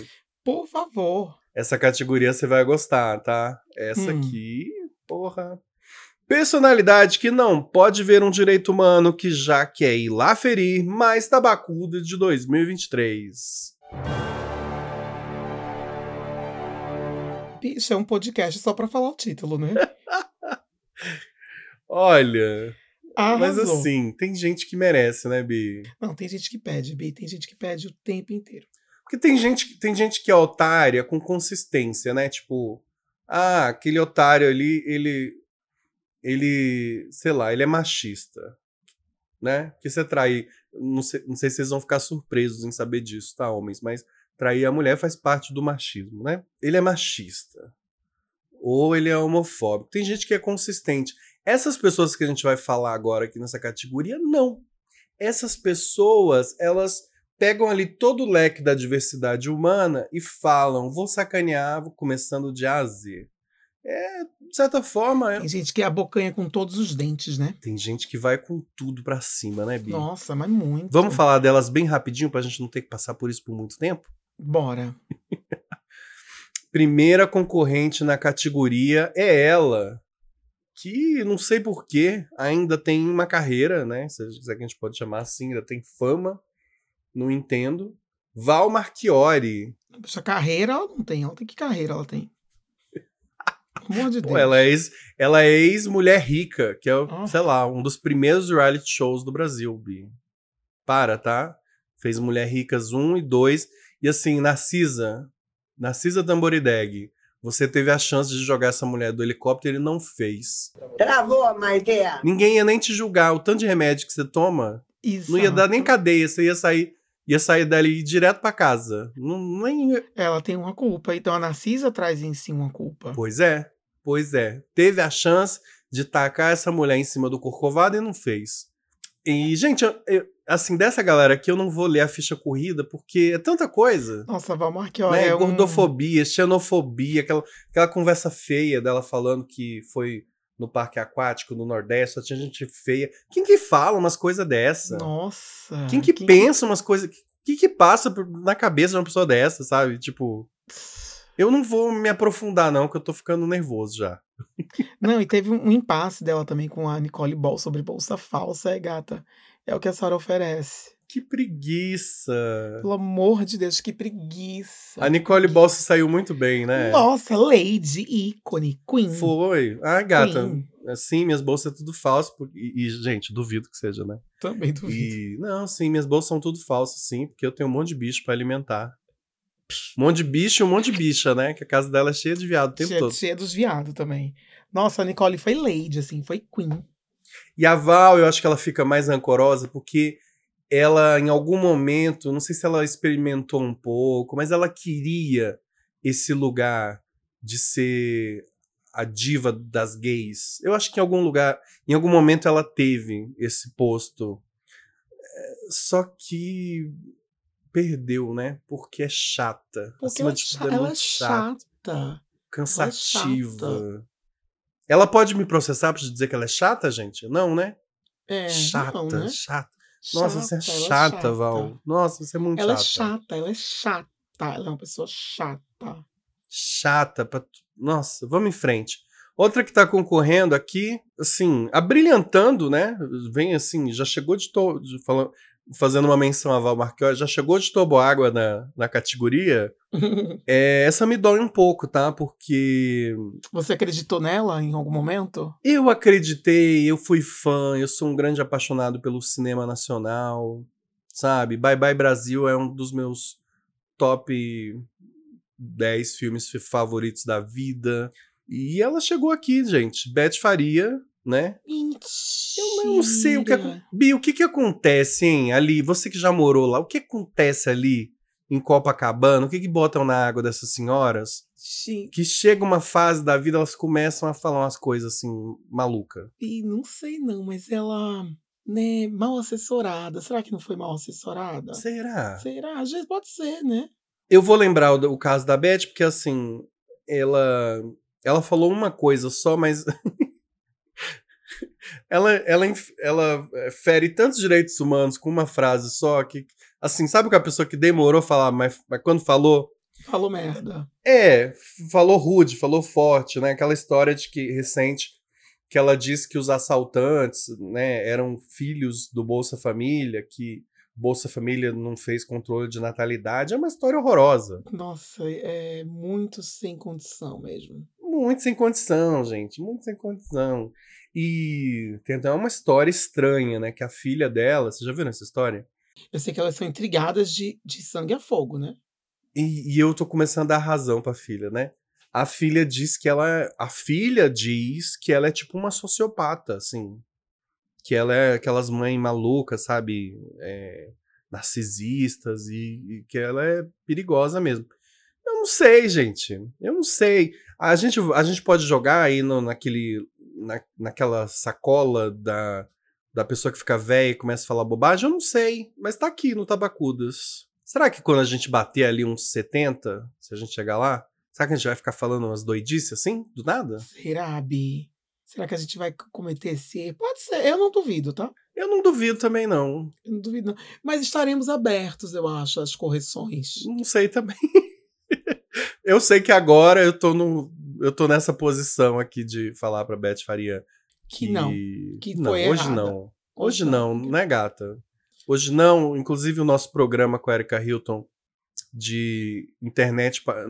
Speaker 2: Por favor.
Speaker 1: Essa categoria você vai gostar, tá? Essa
Speaker 2: Hum.
Speaker 1: aqui, porra. Personalidade que não pode ver um direito humano que já quer ir lá ferir, mais tabacuda de 2023.
Speaker 2: Bicho, é um podcast só pra falar o título, né?
Speaker 1: Olha, mas
Speaker 2: Arrasou.
Speaker 1: assim, tem gente que merece, né, Bi?
Speaker 2: Não, tem gente que pede, Bi. Tem gente que pede o tempo inteiro.
Speaker 1: Porque tem gente, tem gente que é otária com consistência, né? Tipo, ah, aquele otário ali, ele. Ele. Sei lá, ele é machista. Né? Que você trair. Não sei, não sei se vocês vão ficar surpresos em saber disso, tá, homens? Mas trair a mulher faz parte do machismo, né? Ele é machista. Ou ele é homofóbico. Tem gente que é consistente. Essas pessoas que a gente vai falar agora aqui nessa categoria, não. Essas pessoas, elas pegam ali todo o leque da diversidade humana e falam: vou sacanear, vou começando de A a Z. É, de certa forma, é-
Speaker 2: Tem gente que abocanha com todos os dentes, né?
Speaker 1: tem gente que vai com tudo pra cima, né, Bi?
Speaker 2: Nossa, mas muito.
Speaker 1: Vamos falar delas bem rapidinho pra gente não ter que passar por isso por muito tempo?
Speaker 2: Bora.
Speaker 1: Primeira concorrente na categoria é ela, que não sei porquê ainda tem uma carreira, né? Se é que a gente pode chamar assim, ainda tem fama, não entendo. Val Marchiori.
Speaker 2: Essa carreira ela não tem. Ela tem que carreira ela tem? Pelo amor de
Speaker 1: Pô,
Speaker 2: Deus.
Speaker 1: ela é ex, ela é ex-mulher rica, que é,
Speaker 2: Ah.
Speaker 1: sei lá, um dos primeiros reality shows do Brasil, Bi. Para, tá? Fez Mulher Ricas 1 e 2. E assim, Narcisa, Narcisa Tamborideg, você teve a chance de jogar essa mulher do helicóptero e não fez.
Speaker 8: Travou, Maiteia.
Speaker 1: Ninguém ia nem te julgar. O tanto de remédio que você toma, não ia dar nem
Speaker 2: Exato.
Speaker 1: cadeia. Você ia sair, ia sair dali direto pra casa. Não, nem...
Speaker 2: Ela tem uma culpa. Então a Narcisa traz em si uma culpa.
Speaker 1: Pois é, pois é. Teve a chance de tacar essa mulher em cima do Corcovado e não fez. E, gente, eu- eu- assim, dessa galera aqui eu não vou ler a ficha corrida porque é tanta coisa.
Speaker 2: Nossa, Val Marchiori
Speaker 1: Né?
Speaker 2: é um...
Speaker 1: Gordofobia, xenofobia, aquela, aquela conversa feia dela falando que foi no parque aquático no Nordeste, só tinha gente feia. Quem que fala umas coisas dessa?
Speaker 2: Nossa.
Speaker 1: Quem que pensa umas coisas. O que, que passa na cabeça de uma pessoa dessa, sabe? Tipo. Eu não vou me aprofundar, não, que eu tô ficando nervoso já.
Speaker 2: Não, e teve um, impasse dela também com a Nicole Ball sobre bolsa falsa, é gata. É o que a Sarah oferece.
Speaker 1: Que preguiça.
Speaker 2: Pelo amor de Deus, que preguiça.
Speaker 1: A Nicole Ball se saiu muito bem, né?
Speaker 2: Nossa, Lady, ícone, Queen.
Speaker 1: Foi. Ah, gata.
Speaker 2: Queen.
Speaker 1: Assim, minhas bolsas é tudo falso. E, e, gente, duvido que seja, né?
Speaker 2: Também duvido.
Speaker 1: E, não, sim, minhas bolsas são tudo falsas, sim, porque eu tenho um monte de bicho pra alimentar. Um monte de bicho e um monte de bicha, né? Que a casa dela é cheia de viado o tempo
Speaker 2: cheia,
Speaker 1: todo.
Speaker 2: cheia dos viados também. Nossa, a Nicole foi Lady, assim, foi Queen.
Speaker 1: E a Val, eu acho que ela fica mais rancorosa porque ela, em algum momento, não sei se ela experimentou um pouco, mas ela queria esse lugar de ser a diva das gays. Eu acho que em algum lugar, em algum momento ela teve esse posto. É, Só que perdeu, né? Porque é chata.
Speaker 2: Porque
Speaker 1: Acima
Speaker 2: ela, é
Speaker 1: de tudo, é
Speaker 2: ela
Speaker 1: muito
Speaker 2: é
Speaker 1: chata
Speaker 2: chata.
Speaker 1: cansativa. Ela pode me processar por dizer que ela é chata, gente? Não, né?
Speaker 2: É,
Speaker 1: chata,
Speaker 2: não, né?
Speaker 1: chata. Nossa, você é
Speaker 2: ela
Speaker 1: chata, Val. Nossa, você é muito
Speaker 2: Ela é
Speaker 1: chata.
Speaker 2: chata, ela é chata. Ela é uma pessoa chata.
Speaker 1: Chata. Pra... Nossa, vamos em frente. Outra que tá concorrendo aqui, assim, abrilhantando, né? Vem assim, já chegou de, to... de falando, fazendo uma menção a Val Marchiori, já chegou de toboágua na, na categoria. É, essa me dói um pouco, tá? Porque
Speaker 2: Você acreditou nela em algum momento?
Speaker 1: Eu acreditei, eu fui fã, eu sou um grande apaixonado pelo cinema nacional, sabe? Bye Bye Brasil é um dos meus top 10 filmes favoritos da vida. E ela chegou aqui, gente. Beth Faria, né?
Speaker 2: Mentira.
Speaker 1: Eu não sei o que Bi, o que que acontece, hein, ali? Você que já morou lá, o que acontece ali em Copacabana? O que que botam na água dessas senhoras?
Speaker 2: Gente,
Speaker 1: Que chega uma fase da vida, elas começam a falar umas coisas assim, maluca.
Speaker 2: e não sei não, mas ela, né, mal assessorada. Será que não foi mal assessorada?
Speaker 1: Será?
Speaker 2: Será? Às vezes pode ser, né?
Speaker 1: Eu vou lembrar o, o caso da Beth, porque assim, ela ela falou uma coisa só, mas ela, ela, ela é, fere tantos direitos humanos com uma frase só que, assim, sabe que a pessoa que demorou a falar, mas, mas quando falou,
Speaker 2: Falou merda.
Speaker 1: é, falou rude, falou forte, né? Aquela história de que recente que ela disse que os assaltantes, né, eram filhos do Bolsa Família, que Bolsa Família não fez controle de natalidade. É uma história horrorosa.
Speaker 2: Nossa, é muito sem condição mesmo.
Speaker 1: Muito sem condição, gente. Muito sem condição. E tem até uma história estranha, né? Que a filha dela. Vocês já viram essa história?
Speaker 2: Eu sei que elas são intrigadas de, de sangue a fogo, né?
Speaker 1: E, e eu tô começando a dar razão pra filha, né? A filha diz que ela. A filha diz que ela é tipo uma sociopata, assim. Que ela é aquelas mães malucas, sabe? É, narcisistas e, e que ela é perigosa mesmo. Eu não sei, gente. Eu não sei. A gente, a gente pode jogar aí no, naquele, na, naquela sacola da, da pessoa que fica velha e começa a falar bobagem? Eu não sei. Mas tá aqui no Tabacudas. Será que quando a gente bater ali uns 70, se a gente chegar lá, será que a gente vai ficar falando umas doidices assim, do nada?
Speaker 2: Será, Bi? Será que a gente vai cometer esse erro? Pode ser, eu não duvido, tá?
Speaker 1: Eu não duvido também, não.
Speaker 2: Eu não duvido, não. Mas estaremos abertos, eu acho, às correções.
Speaker 1: Não sei também. eu sei que agora eu tô no. Eu tô nessa posição aqui de falar pra Beth Faria
Speaker 2: Que não. Que
Speaker 1: não,
Speaker 2: foi
Speaker 1: hoje
Speaker 2: errada.
Speaker 1: não. Hoje não, não é gata. Hoje não, inclusive o nosso programa com a Erika Hilton de internet para,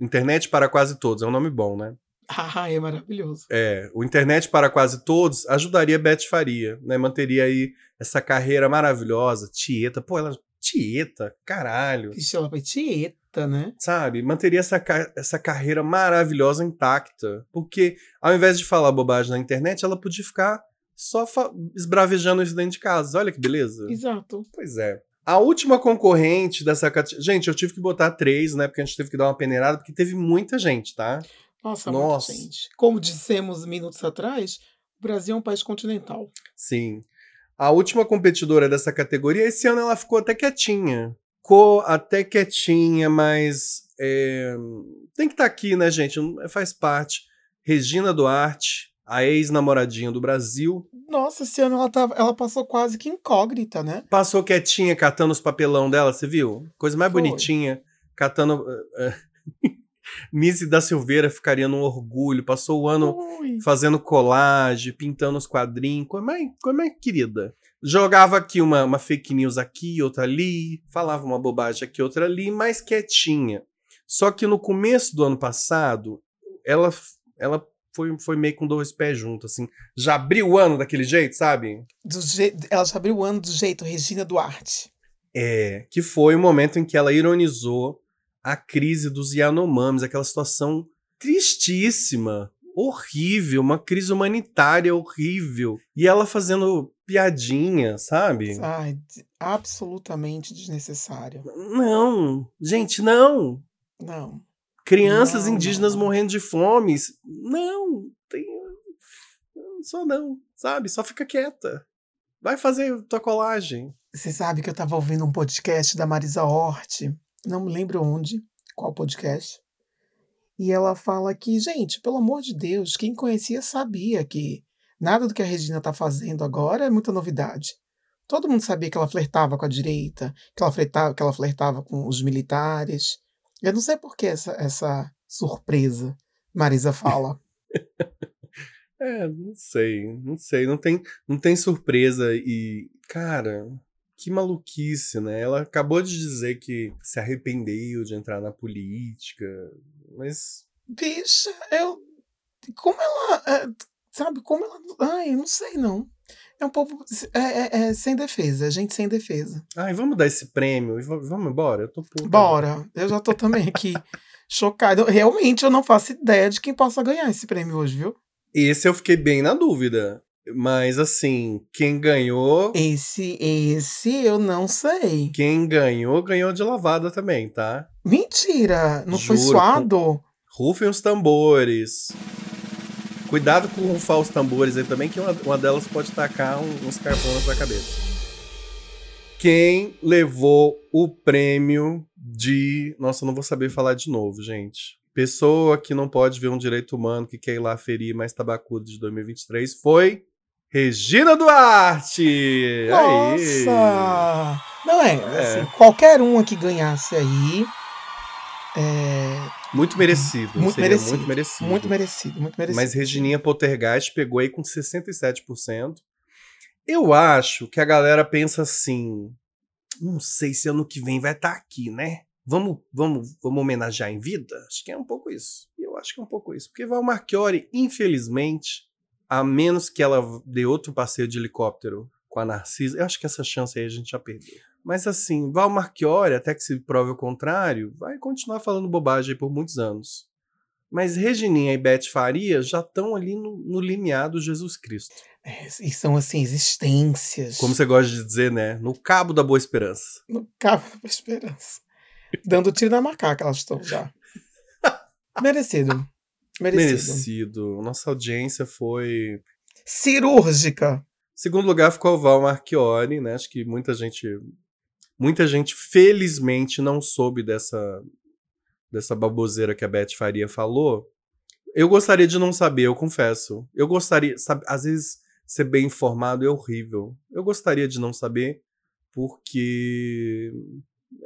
Speaker 1: internet para quase todos, é um nome bom, né?
Speaker 2: Ah, é maravilhoso.
Speaker 1: É, o Internet para Quase Todos ajudaria Beth Faria, né? Manteria aí essa carreira maravilhosa. Tieta, pô, ela. Tieta, caralho.
Speaker 2: Ixi, ela foi tieta, né?
Speaker 1: Sabe? Manteria essa, essa carreira maravilhosa intacta. Porque ao invés de falar bobagem na internet, ela podia ficar só esbravejando isso dentro de casa. Olha que beleza.
Speaker 2: Exato.
Speaker 1: Pois é. A última concorrente dessa categoria. Gente, eu tive que botar três, né? Porque a gente teve que dar uma peneirada, porque teve muita gente, tá?
Speaker 2: Nossa,
Speaker 1: Nossa.
Speaker 2: muita gente. Como dissemos minutos atrás, o Brasil é um país continental.
Speaker 1: Sim. A última competidora dessa categoria, esse ano ela ficou até quietinha. Ficou até quietinha, mas é, tem que estar aqui, né, gente? Não- Faz parte. Regina Duarte, a ex-namoradinha do Brasil,
Speaker 2: Nossa, esse ano ela, tava, ela passou quase que incógnita, né?
Speaker 1: passou quietinha catando os papelão dela, você viu? Coisa mais
Speaker 2: Foi.
Speaker 1: bonitinha, catando. Nise da Silveira ficaria num orgulho, passou o ano
Speaker 2: Ui.
Speaker 1: fazendo colagem, pintando os quadrinhos, coisa mais, coisa mais querida. Jogava aqui uma, uma fake news aqui, outra ali, falava uma bobagem aqui, outra ali, mais quietinha. Só que no começo do ano passado, ela, ela foi, foi meio com dois pés juntos, assim. Já abriu o ano daquele jeito, sabe?
Speaker 2: Do je... Ela já abriu o ano do jeito Regina Duarte.
Speaker 1: É, que foi o momento em que ela ironizou a crise dos Yanomamis, aquela situação tristíssima, horrível, uma crise humanitária horrível. E ela fazendo piadinha, sabe?
Speaker 2: Ai, absolutamente desnecessário.
Speaker 1: Não, gente, não.
Speaker 2: Não.
Speaker 1: Crianças
Speaker 2: Não,
Speaker 1: indígenas
Speaker 2: não.
Speaker 1: morrendo de fome. Não, tem. Só não, sabe? Só fica quieta. Vai fazer tua colagem.
Speaker 2: Você sabe que eu tava ouvindo um podcast da Marisa Hort, não me lembro onde, qual podcast. E ela fala que, gente, pelo amor de Deus, quem conhecia sabia que nada do que a Regina tá fazendo agora é muita novidade. Todo mundo sabia que ela flertava com a direita, que ela flertava, que ela flertava com os militares. Eu não sei por que essa, essa surpresa, Marisa fala.
Speaker 1: É, não sei, não sei, não tem, não tem surpresa e, cara, que maluquice, né? Ela acabou de dizer que se arrependeu de entrar na política, mas
Speaker 2: Bicha, eu. Como ela. é, sabe, como ela. Ai, eu não sei, não. É um povo. É, é- é sem defesa, é gente sem defesa.
Speaker 1: ai, vamos dar esse prêmio e va- vamos embora, eu tô puta.
Speaker 2: Bora. Eu já tô também aqui chocada. Eu- Realmente eu não faço ideia de quem possa ganhar esse prêmio hoje, viu?
Speaker 1: Esse eu fiquei bem na dúvida, mas assim, quem ganhou,
Speaker 2: Esse, esse eu não sei.
Speaker 1: quem ganhou, ganhou de lavada também, tá?
Speaker 2: Mentira! Não foi
Speaker 1: Juro,
Speaker 2: suado?
Speaker 1: Rufem os tambores. Cuidado com rufar os tambores aí também, que uma, uma delas pode tacar um- uns carpão na sua cabeça. Quem levou o prêmio de. Nossa, eu não vou saber falar de novo, gente. Pessoa que não pode ver um direito humano que quer ir lá ferir mais tabacudo de 2023 foi Regina Duarte! Aí.
Speaker 2: Nossa! Não é,
Speaker 1: É.
Speaker 2: assim, qualquer uma que ganhasse aí. É,
Speaker 1: Muito merecido.
Speaker 2: Muito merecido,
Speaker 1: Muito merecido.
Speaker 2: muito merecido, muito merecido.
Speaker 1: Mas Regininha Poltergeist pegou aí com 67%. Eu acho que a galera pensa assim: não sei se ano que vem vai estar aqui, né? Vamos, vamos, vamos homenagear em vida? Acho que é um pouco isso. Eu acho que é um pouco isso. Porque Val Marchiori, infelizmente, a menos que ela dê outro passeio de helicóptero com a Narcisa, eu acho que essa chance aí a gente já perdeu. Mas assim, Val Marchiori, até que se prove o contrário, vai continuar falando bobagem aí por muitos anos. Mas Regininha e Beth Faria já estão ali no, no limiar do Jesus Cristo.
Speaker 2: É, e são assim, existências.
Speaker 1: Como você gosta de dizer, né? No cabo da boa esperança.
Speaker 2: No cabo da esperança. Dando tiro na macaca, elas estão já. Merecido. Merecido.
Speaker 1: Merecido. Nossa audiência foi.
Speaker 2: Cirúrgica.
Speaker 1: Segundo lugar ficou o Val Marchiori, né? Acho que muita gente. Muita gente, felizmente, não soube dessa, dessa baboseira que a Beth Faria falou. Eu gostaria de não saber, eu confesso. Eu gostaria, sabe, às vezes ser bem informado é horrível. Eu gostaria de não saber, porque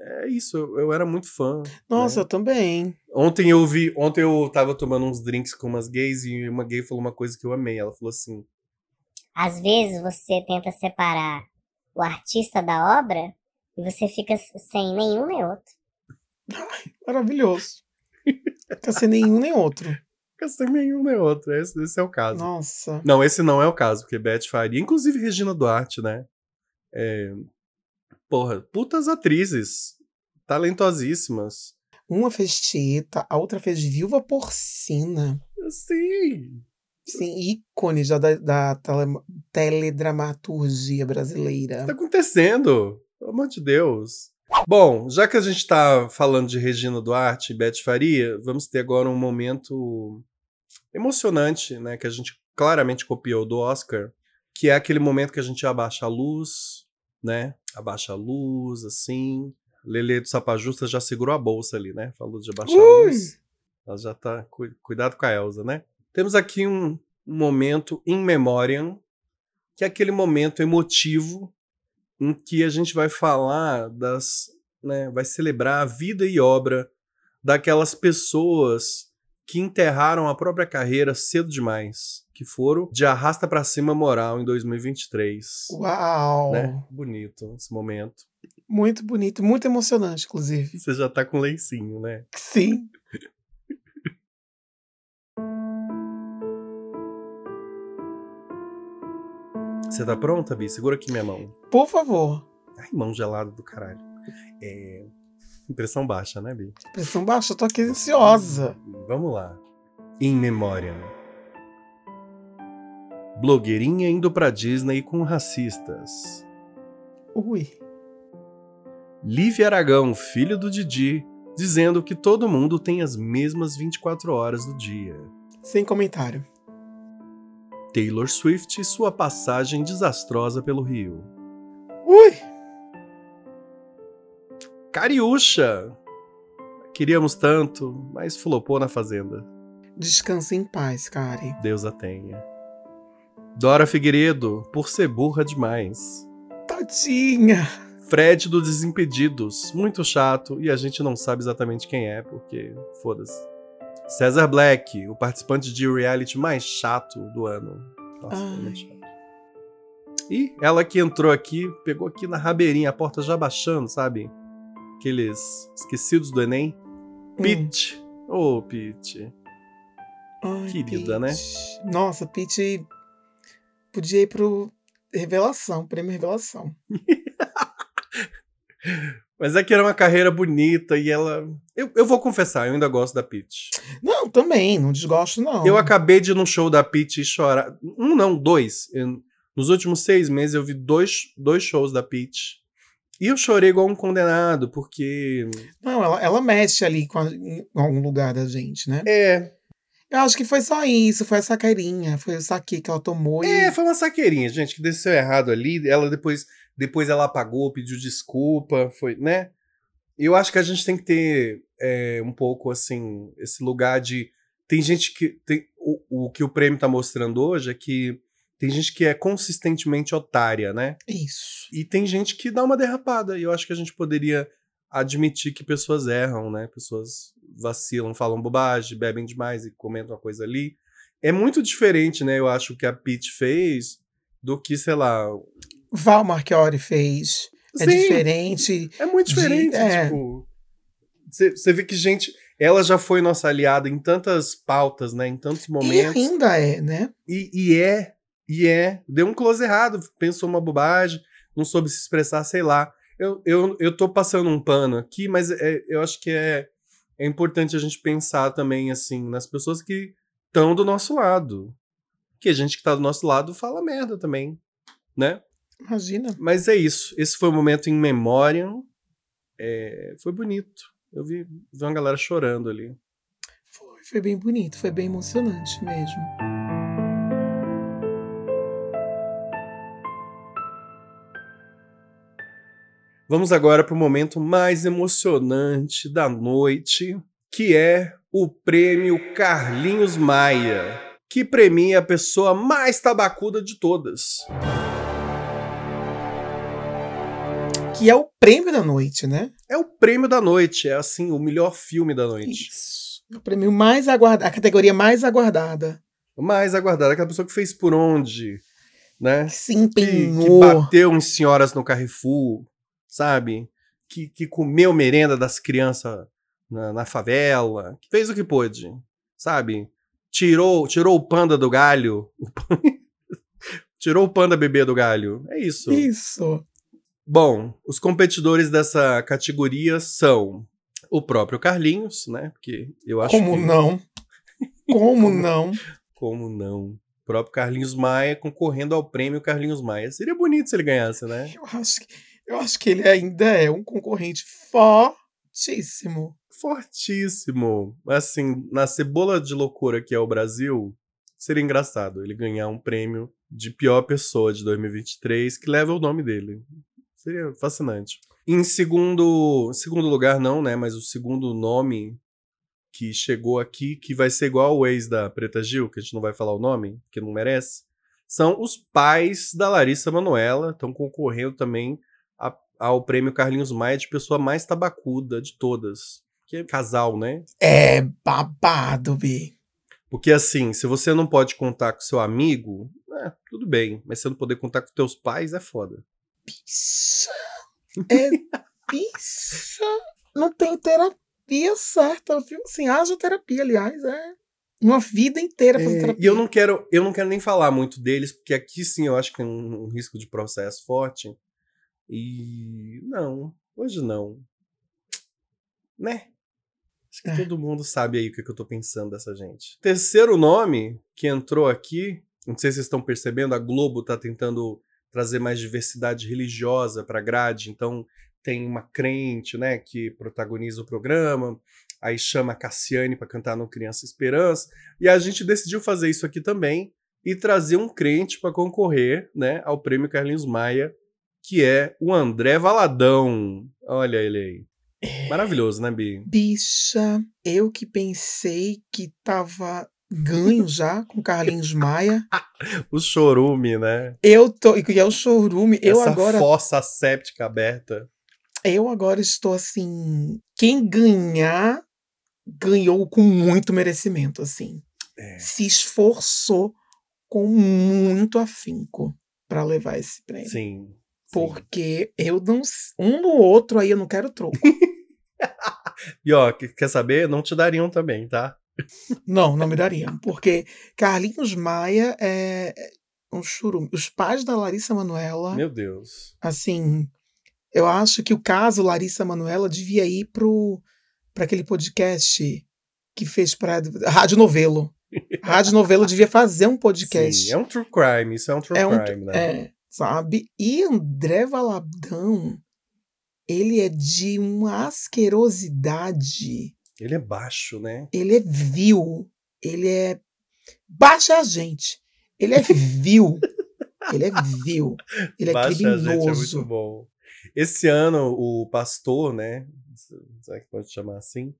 Speaker 1: é isso, eu, eu era muito fã.
Speaker 2: Nossa,
Speaker 1: né?
Speaker 2: eu também.
Speaker 1: Ontem eu vi, ontem eu tava tomando uns drinks com umas gays e uma gay falou uma coisa que eu amei. Ela falou assim:
Speaker 5: Às vezes você tenta separar o artista da obra e você fica sem nenhum nem outro.
Speaker 2: Maravilhoso. Quer ser nenhum nem outro.
Speaker 1: Fica sem nenhum nem outro. Esse, esse é o caso.
Speaker 2: Nossa.
Speaker 1: Não, esse não é o caso, porque Beth Faria, inclusive Regina Duarte, né? É, porra, putas atrizes. Talentosíssimas.
Speaker 2: Uma fez Tieta, a outra fez Viúva Porcina.
Speaker 1: Sim.
Speaker 2: Sim, ícone já da, da tele- teledramaturgia brasileira.
Speaker 1: O que tá acontecendo? Pelo amor de Deus. Bom, já que a gente tá falando de Regina Duarte e Beth Faria, vamos ter agora um momento emocionante, né? Que a gente claramente copiou do Oscar, que é aquele momento que a gente abaixa a luz, né? Abaixa a luz, assim. Lele do Sapajusta já segurou a bolsa ali, né? Falou de abaixar a
Speaker 2: Ui!
Speaker 1: luz. Ela já tá. cu- Cuidado com a Elsa, né? Temos aqui um, um momento in memoriam, que é aquele momento emotivo em que a gente vai falar das. Né, vai celebrar a vida e obra daquelas pessoas que enterraram a própria carreira cedo demais, que foram de arrasta pra cima moral em 2023.
Speaker 2: Uau!
Speaker 1: Né? Bonito esse momento.
Speaker 2: Muito bonito, muito emocionante, inclusive.
Speaker 1: Você já tá com lencinho, né?
Speaker 2: Sim.
Speaker 1: Você tá pronta, Bi? Segura aqui minha mão.
Speaker 2: Por favor.
Speaker 1: Ai, mão gelada do caralho. É... Impressão baixa, né, Bi?
Speaker 2: Pressão baixa, eu tô aqui ansiosa.
Speaker 1: Vamos lá. In Memoriam. Blogueirinha indo pra Disney com racistas.
Speaker 2: Ui.
Speaker 1: Lívia Aragão, filho do Didi, dizendo que todo mundo tem as mesmas 24 horas do dia.
Speaker 2: Sem comentário.
Speaker 1: Taylor Swift e sua passagem desastrosa pelo Rio.
Speaker 2: Ui!
Speaker 1: Cariúcha! Queríamos tanto, mas flopou na fazenda.
Speaker 2: Descanse em paz, Kari.
Speaker 1: Deus a tenha. Dora Figueiredo, por ser burra demais.
Speaker 2: Tadinha!
Speaker 1: Fred do Desimpedidos, muito chato e a gente não sabe exatamente quem é, porque foda-se. César Black, o participante de reality mais chato do ano. Nossa, muito chato. E ela que entrou aqui, pegou aqui na rabeirinha, a porta já baixando, sabe? Aqueles esquecidos do Enem.
Speaker 2: Hum.
Speaker 1: Pete. Ô, Pete.
Speaker 2: Ai,
Speaker 1: Querida, né?
Speaker 2: Pete. Nossa, Pete podia ir pro Revelação, prêmio Revelação.
Speaker 1: Mas é que era uma carreira bonita e ela. Eu, eu vou confessar, eu ainda gosto da Pete.
Speaker 2: Não, também, não desgosto, não.
Speaker 1: Eu acabei de ir num show da Pete e chorar. Um não, dois. Eu- nos últimos seis meses eu vi dois, dois shows da Pete. E eu chorei igual um condenado, porque.
Speaker 2: Não, ela, ela mexe ali com a- em algum lugar da gente, né?
Speaker 1: É.
Speaker 2: Eu acho que foi só isso, foi essa carinha, foi o saque que ela tomou e.
Speaker 1: É, foi uma saqueirinha, gente, que desceu errado ali. Ela depois. Depois ela apagou, pediu desculpa, foi, né? Eu acho que a gente tem que ter é, um pouco assim, esse lugar de. Tem gente que. Tem, o, o que o prêmio tá mostrando hoje é que tem gente que é consistentemente otária, né?
Speaker 2: Isso.
Speaker 1: E tem gente que dá uma derrapada. E eu acho que a gente poderia admitir que pessoas erram, né? Pessoas vacilam, falam bobagem, bebem demais e comentam uma coisa ali. É muito diferente, né? Eu acho que a Pete fez do que, sei lá.
Speaker 2: Val Marchiori fez. É
Speaker 1: Sim,
Speaker 2: diferente.
Speaker 1: É muito
Speaker 2: de-
Speaker 1: diferente,
Speaker 2: é.
Speaker 1: tipo. Você vê que, gente, ela já foi nossa aliada em tantas pautas, né? Em tantos
Speaker 2: E
Speaker 1: momentos.
Speaker 2: ainda é, né?
Speaker 1: E, e é, e é. Deu um close errado, pensou uma bobagem, não soube se expressar, sei lá. Eu, eu, eu tô passando um pano aqui, mas é- eu acho que é, é importante a gente pensar também, assim, nas pessoas que estão do nosso lado. Que a gente que tá do nosso lado fala merda também, né?
Speaker 2: Imagina.
Speaker 1: Mas é isso. Esse foi o momento em memória. É, foi bonito. Eu vi, vi uma galera chorando ali.
Speaker 2: Foi, foi bem bonito, foi bem emocionante mesmo.
Speaker 1: Vamos agora para o momento mais emocionante da noite, que é o prêmio Carlinhos Maia, que premia a pessoa mais tabacuda de todas.
Speaker 2: Que é o prêmio da noite, né?
Speaker 1: É o prêmio da noite, é assim, o melhor filme da noite.
Speaker 2: Isso. É o prêmio mais aguardado, a categoria mais aguardada.
Speaker 1: Mais aguardado, aquela pessoa que fez por onde, né?
Speaker 2: Que se
Speaker 1: que, que
Speaker 2: empenhou.
Speaker 1: bateu em senhoras no Carrefour, sabe? Que, que comeu merenda das crianças na, na favela, que fez o que pôde, sabe? Tirou, tirou o panda do galho. o pan- tirou o panda bebê do galho. É isso.
Speaker 2: Isso.
Speaker 1: Bom, os competidores dessa categoria são o próprio Carlinhos, né? Porque eu acho
Speaker 2: Como
Speaker 1: que...
Speaker 2: não? Como não?
Speaker 1: Como não? O próprio Carlinhos Maia concorrendo ao prêmio Carlinhos Maia. Seria bonito se ele ganhasse, né?
Speaker 2: Eu acho, que, eu acho que ele ainda é um concorrente fortíssimo.
Speaker 1: Fortíssimo. Assim, na cebola de loucura que é o Brasil, seria engraçado ele ganhar um prêmio de pior pessoa de 2023 que leva o nome dele. Seria fascinante. Em segundo, segundo lugar, não, né? Mas o segundo nome que chegou aqui, que vai ser igual ao ex da Preta Gil, que a gente não vai falar o nome, que não merece, são os pais da Larissa Manoela, estão concorrendo também ao prêmio Carlinhos Maia de pessoa mais tabacuda de todas. Que é casal, né?
Speaker 2: É babado, B.
Speaker 1: Porque assim, se você não pode contar com seu amigo, é, tudo bem. Mas se você não poder contar com teus pais, é foda.
Speaker 2: Bicha. É bicha. Não tem terapia certa, viu? Assim, haja terapia, aliás, é. Uma vida inteira fazer
Speaker 1: É,
Speaker 2: terapia.
Speaker 1: e eu não quero, eu não quero nem falar muito deles, porque aqui sim eu acho que tem um, um risco de processo forte. E não, hoje não. Né? Acho que
Speaker 2: É.
Speaker 1: todo mundo sabe aí o que, que eu tô pensando dessa gente. Terceiro nome que entrou aqui, não sei se vocês estão percebendo, a Globo tá tentando trazer mais diversidade religiosa pra grade, então tem uma crente, né, que protagoniza o programa, aí chama a Cassiane pra cantar no Criança Esperança, e a gente decidiu fazer isso aqui também e trazer um crente pra concorrer, né, ao prêmio Carlinhos Maia, que é o André Valadão. Olha ele aí. Maravilhoso, né, Bi?
Speaker 2: Bicha, eu que pensei que tava ganho já com Carlinhos Maia.
Speaker 1: O chorume, né?
Speaker 2: Eu tô. E é o showroom. Eu
Speaker 1: Essa
Speaker 2: agora.
Speaker 1: fossa séptica aberta.
Speaker 2: Eu agora estou assim. Quem ganhar, ganhou com muito merecimento, assim.
Speaker 1: É.
Speaker 2: Se esforçou com muito afinco para levar esse prêmio.
Speaker 1: Sim.
Speaker 2: Porque eu não. Um no outro aí eu não quero troco.
Speaker 1: E ó, que- quer saber? Não te dariam também, tá?
Speaker 2: não, não me dariam. Porque Carlinhos Maia é é um churume. Os pais da Larissa Manoela.
Speaker 1: Meu Deus.
Speaker 2: assim, eu acho que o caso Larissa Manoela devia ir pro para aquele podcast que fez para Rádio Novelo. Rádio Novelo devia fazer um podcast.
Speaker 1: Sim, é um true crime. Isso é um true
Speaker 2: É um-
Speaker 1: crime, né?
Speaker 2: É, sabe? E André Valadão, ele é de uma asquerosidade.
Speaker 1: Ele é baixo, né?
Speaker 2: Ele é vil. Ele é. Baixa a gente. Ele é vil. ele é vil. Ele é
Speaker 1: Baixa a gente, é muito
Speaker 2: criminoso.
Speaker 1: bom. Esse ano, o pastor, né? será que pode chamar assim?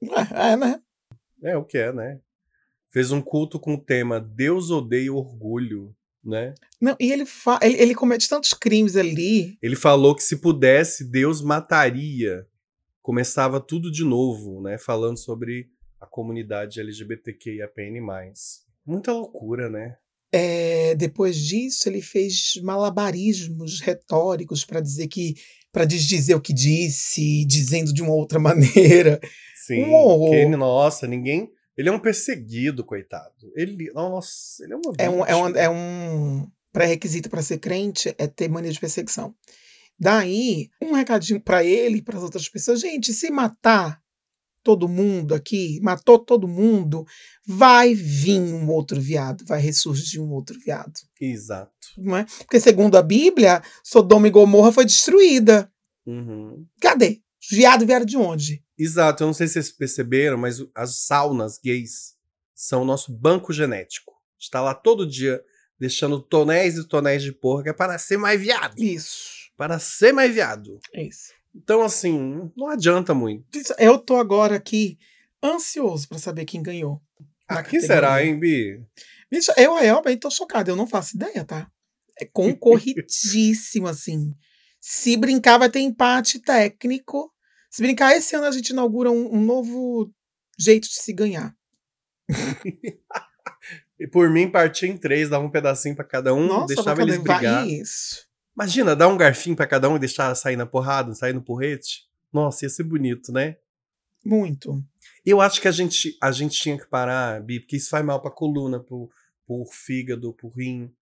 Speaker 2: É, né?
Speaker 1: É o que é, né? Fez um culto com o tema Deus odeia orgulho, né?
Speaker 2: Não, e ele, fa ele, ele comete tantos crimes ali.
Speaker 1: Ele falou que se pudesse, Deus mataria. Começava tudo de novo, né? Falando sobre a comunidade LGBTQIAPN+. Muita loucura, né?
Speaker 2: É, depois disso, ele fez malabarismos retóricos para dizer que. para desdizer o que disse, dizendo de uma outra maneira.
Speaker 1: Sim.
Speaker 2: Um horror.
Speaker 1: que, nossa, ninguém. Ele é um perseguido, coitado. Ele. Nossa, ele é uma.
Speaker 2: É um, é um, é um pré-requisito para ser crente é ter mania de perseguição. Daí, um recadinho para ele e para as outras pessoas. Gente, se matar todo mundo aqui, matou todo mundo, vai vir um outro viado, vai ressurgir um outro viado.
Speaker 1: Exato.
Speaker 2: Não é? Porque, segundo a Bíblia, Sodoma e Gomorra foi destruída.
Speaker 1: Uhum.
Speaker 2: Cadê? Os viados vieram de onde?
Speaker 1: Exato, eu não sei se vocês perceberam, mas as saunas gays são o nosso banco genético. A gente tá lá todo dia deixando tonéis e tonéis de porra que é para ser mais viado.
Speaker 2: Isso.
Speaker 1: Para ser mais viado.
Speaker 2: Isso.
Speaker 1: Então, assim, não adianta muito.
Speaker 2: Eu tô agora aqui ansioso para saber quem ganhou.
Speaker 1: Ah, quem será, hein, Bi?
Speaker 2: Bicho, eu realmente tô chocada, eu não faço ideia, tá? É concorridíssimo, assim. Se brincar, vai ter empate técnico. Se brincar, esse ano a gente inaugura um, um novo jeito de se ganhar.
Speaker 1: E por mim, partir em três, dar um pedacinho pra cada um,
Speaker 2: Nossa,
Speaker 1: deixava eles brigar.
Speaker 2: Isso.
Speaker 1: Imagina, dar um garfinho pra cada um e deixar sair na porrada, sair no porrete. Nossa, ia ser bonito, né?
Speaker 2: Muito.
Speaker 1: Eu acho que a gente, a gente tinha que parar, Bi, porque isso faz mal pra coluna, pro, pro fígado, pro rim,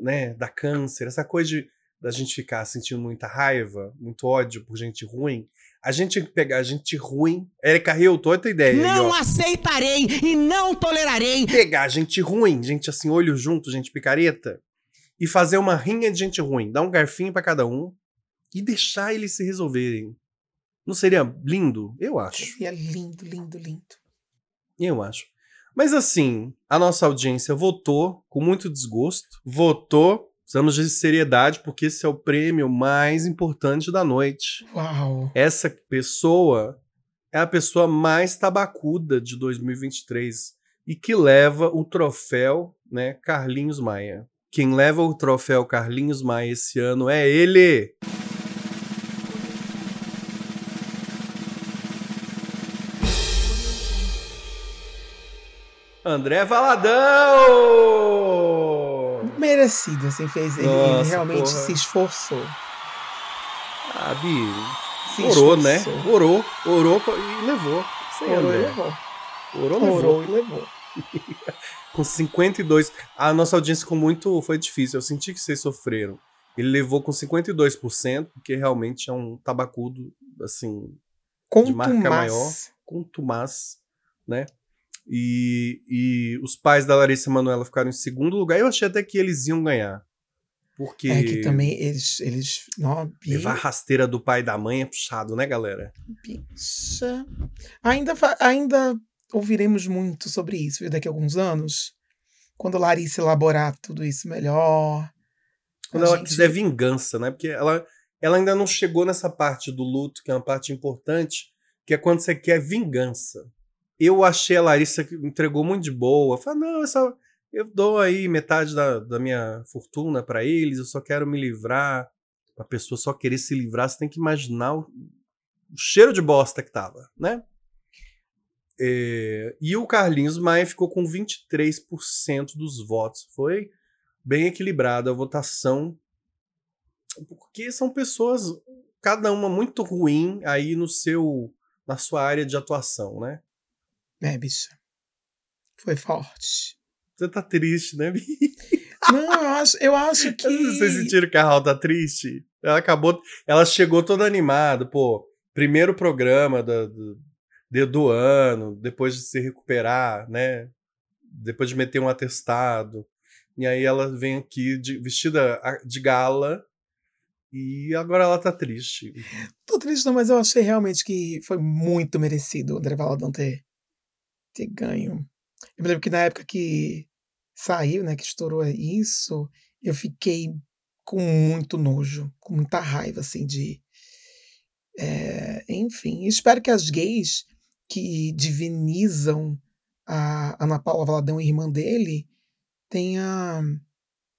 Speaker 1: né? Da câncer, essa coisa de, da gente ficar sentindo muita raiva, muito ódio por gente ruim. A gente tinha que pegar gente ruim. Rio, tô outra ideia. aí,
Speaker 7: Não
Speaker 1: ó.
Speaker 7: aceitarei e não tolerarei
Speaker 1: Pegar gente ruim, gente assim, olho junto, gente picareta, e fazer uma rinha de gente ruim. Dar um garfinho pra cada um e deixar eles se resolverem. Não seria lindo? Eu acho.
Speaker 2: É lindo, lindo, lindo.
Speaker 1: Eu acho. Mas assim, a nossa audiência votou com muito desgosto. Votou. Precisamos de seriedade, porque esse é o prêmio mais importante da noite.
Speaker 2: Uau.
Speaker 1: Essa pessoa é a pessoa mais tabacuda de 2023 e que leva o troféu, né, Carlinhos Maia. Quem leva o troféu Carlinhos Maia esse ano é ele. André Valadão!
Speaker 2: Merecido, assim, fez. Ele, ele
Speaker 1: Nossa,
Speaker 2: realmente
Speaker 1: porra.
Speaker 2: se esforçou.
Speaker 1: Ah, Bi,
Speaker 2: Se
Speaker 1: orou, né?
Speaker 2: esforçou.
Speaker 1: Orou, orou pra- e levou. Aí,
Speaker 2: Orou e levou.
Speaker 1: Orou, levou.
Speaker 2: Orou e levou.
Speaker 1: Com 52. A nossa audiência ficou muito. Foi difícil. Eu senti que vocês sofreram. Ele levou com 52%, porque realmente é um tabacudo, assim, de marca
Speaker 2: Contumaz.
Speaker 1: maior, contumaz, né? E, e os pais da Larissa Manoela ficaram em segundo lugar. Eu achei até que eles iam ganhar. Porque
Speaker 2: É que também eles. eles não,
Speaker 1: levar a rasteira do pai e da mãe é puxado, né, galera?
Speaker 2: bicha. Ainda, ainda ouviremos muito sobre isso viu, daqui a alguns anos. Quando Larissa elaborar tudo isso melhor.
Speaker 1: Quando ela
Speaker 2: gente-
Speaker 1: quiser vingança, né? Porque ela, ela ainda não chegou nessa parte do luto, que é uma parte importante, que é quando você quer vingança. Eu achei a Larissa que entregou muito de boa. Falei, não, essa, eu dou aí metade da, da minha fortuna pra eles, eu só quero me livrar. A pessoa só querer se livrar, você tem que imaginar o, o cheiro de bosta que tava, né? É, e o Carlinhos Maia ficou com 23% dos votos. Foi bem equilibrada a votação, porque são pessoas, cada uma muito ruim aí no seu, na sua área de atuação, né?
Speaker 2: É, bicha. Foi forte.
Speaker 1: Você tá triste, né, Bi?
Speaker 2: Não, eu acho, eu acho que.
Speaker 1: Vocês sentiram que a Raul tá triste? Ela acabou, ela chegou toda animada, pô, primeiro programa do, de- do ano, depois de se recuperar, né? Depois de meter um atestado. E aí ela vem aqui de- vestida de gala e agora ela tá triste.
Speaker 2: Tô triste, não, mas eu achei realmente que foi muito merecido o André Valadão ter, ter ganho. Eu me lembro que na época que saiu, né, que estourou isso, eu fiquei com muito nojo, com muita raiva, assim, de. é, É, enfim, espero que as gays que divinizam a Ana Paula Valadão, irmã dele, tenha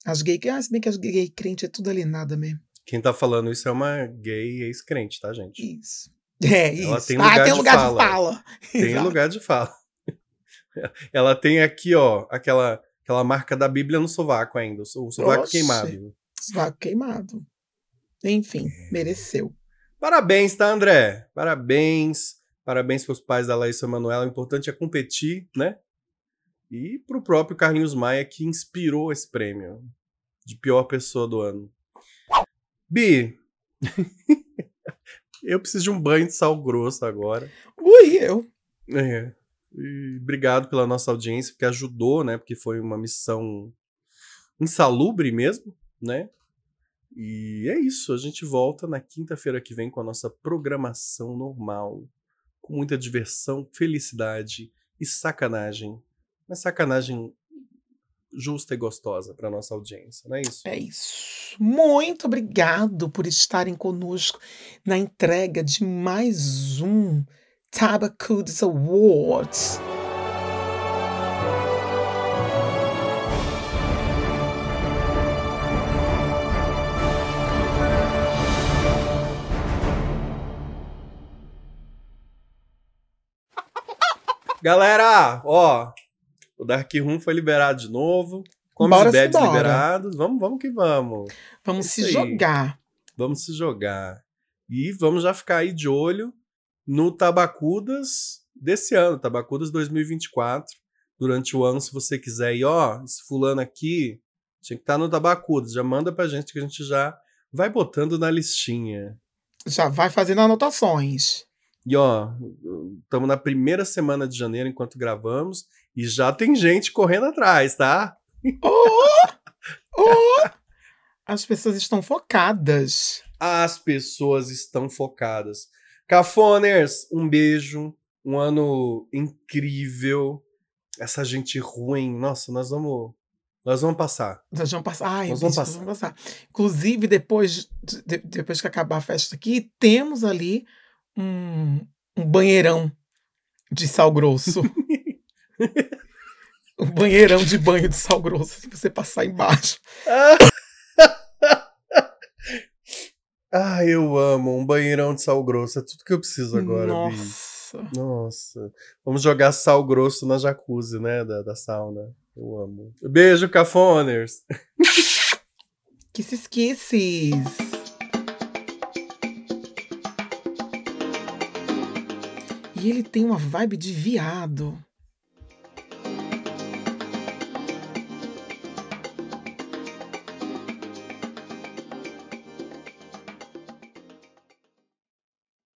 Speaker 2: as gays. Ah, se bem que as gay crente é tudo alienada mesmo.
Speaker 1: Quem tá falando isso é uma gay ex-crente, tá, gente?
Speaker 2: Isso. É,
Speaker 1: Ela
Speaker 2: isso.
Speaker 1: tem
Speaker 2: ah, tem
Speaker 1: de
Speaker 2: lugar
Speaker 1: fala.
Speaker 2: de fala.
Speaker 1: Tem
Speaker 2: Exato.
Speaker 1: lugar de fala. Ela tem aqui, ó, aquela, aquela marca da Bíblia no sovaco ainda, o so- o sovaco queimado.
Speaker 2: Sovaco queimado. Enfim, mereceu.
Speaker 1: Parabéns, tá, André? Parabéns. Parabéns pros pais da Laísa Manoela. O importante é competir, né? E pro próprio Carlinhos Maia, que inspirou esse prêmio de pior pessoa do ano. Bi, eu preciso de um banho de sal grosso agora.
Speaker 2: Ui, eu.
Speaker 1: É. E obrigado pela nossa audiência, porque ajudou, né? Porque foi uma missão insalubre mesmo, né? E é isso. A gente volta na quinta-feira que vem com a nossa programação normal. Com muita diversão, felicidade e sacanagem. Mas sacanagem justa e gostosa para nossa audiência, não é isso?
Speaker 2: É isso. Muito obrigado por estarem conosco na entrega de mais um Tabacudos Awards.
Speaker 1: Galera, ó, o Dark Room foi liberado de novo. Comes
Speaker 2: Bora
Speaker 1: e bebes
Speaker 2: simbora.
Speaker 1: liberados. Vamos, vamos que vamos.
Speaker 2: Vamos
Speaker 1: Isso
Speaker 2: se
Speaker 1: aí.
Speaker 2: jogar.
Speaker 1: Vamos se jogar. E vamos já ficar aí de olho no Tabacudas desse ano, Tabacudas 2024. Durante o ano, se você quiser ir, ó, esse fulano aqui tinha que estar no Tabacudas. Já manda pra gente que a gente já vai botando na listinha.
Speaker 2: Já vai fazendo anotações.
Speaker 1: E ó, estamos na primeira semana de janeiro enquanto gravamos e já tem gente correndo atrás, tá?
Speaker 2: Oh! Oh! As pessoas estão focadas.
Speaker 1: As pessoas estão focadas. Cafoners, um beijo. Um ano incrível. Essa gente ruim. Nossa, nós vamos. Nós vamos passar.
Speaker 2: Nós vamos passar. Ai,
Speaker 1: Nós
Speaker 2: bicho,
Speaker 1: vamos
Speaker 2: nós vamos passar. Inclusive, depois, de- depois que acabar a festa aqui, temos ali um, um banheirão de sal grosso. um banheirão de banho de sal grosso, se você passar embaixo.
Speaker 1: Ah, eu amo. Um banheirão de sal grosso. É tudo que eu preciso agora, Bi.
Speaker 2: Nossa.
Speaker 1: Nossa. Vamos jogar sal grosso na jacuzzi, né? Da, da sauna. Eu amo. Beijo, Cafoners.
Speaker 2: Kisses, kisses. E ele tem uma vibe de viado.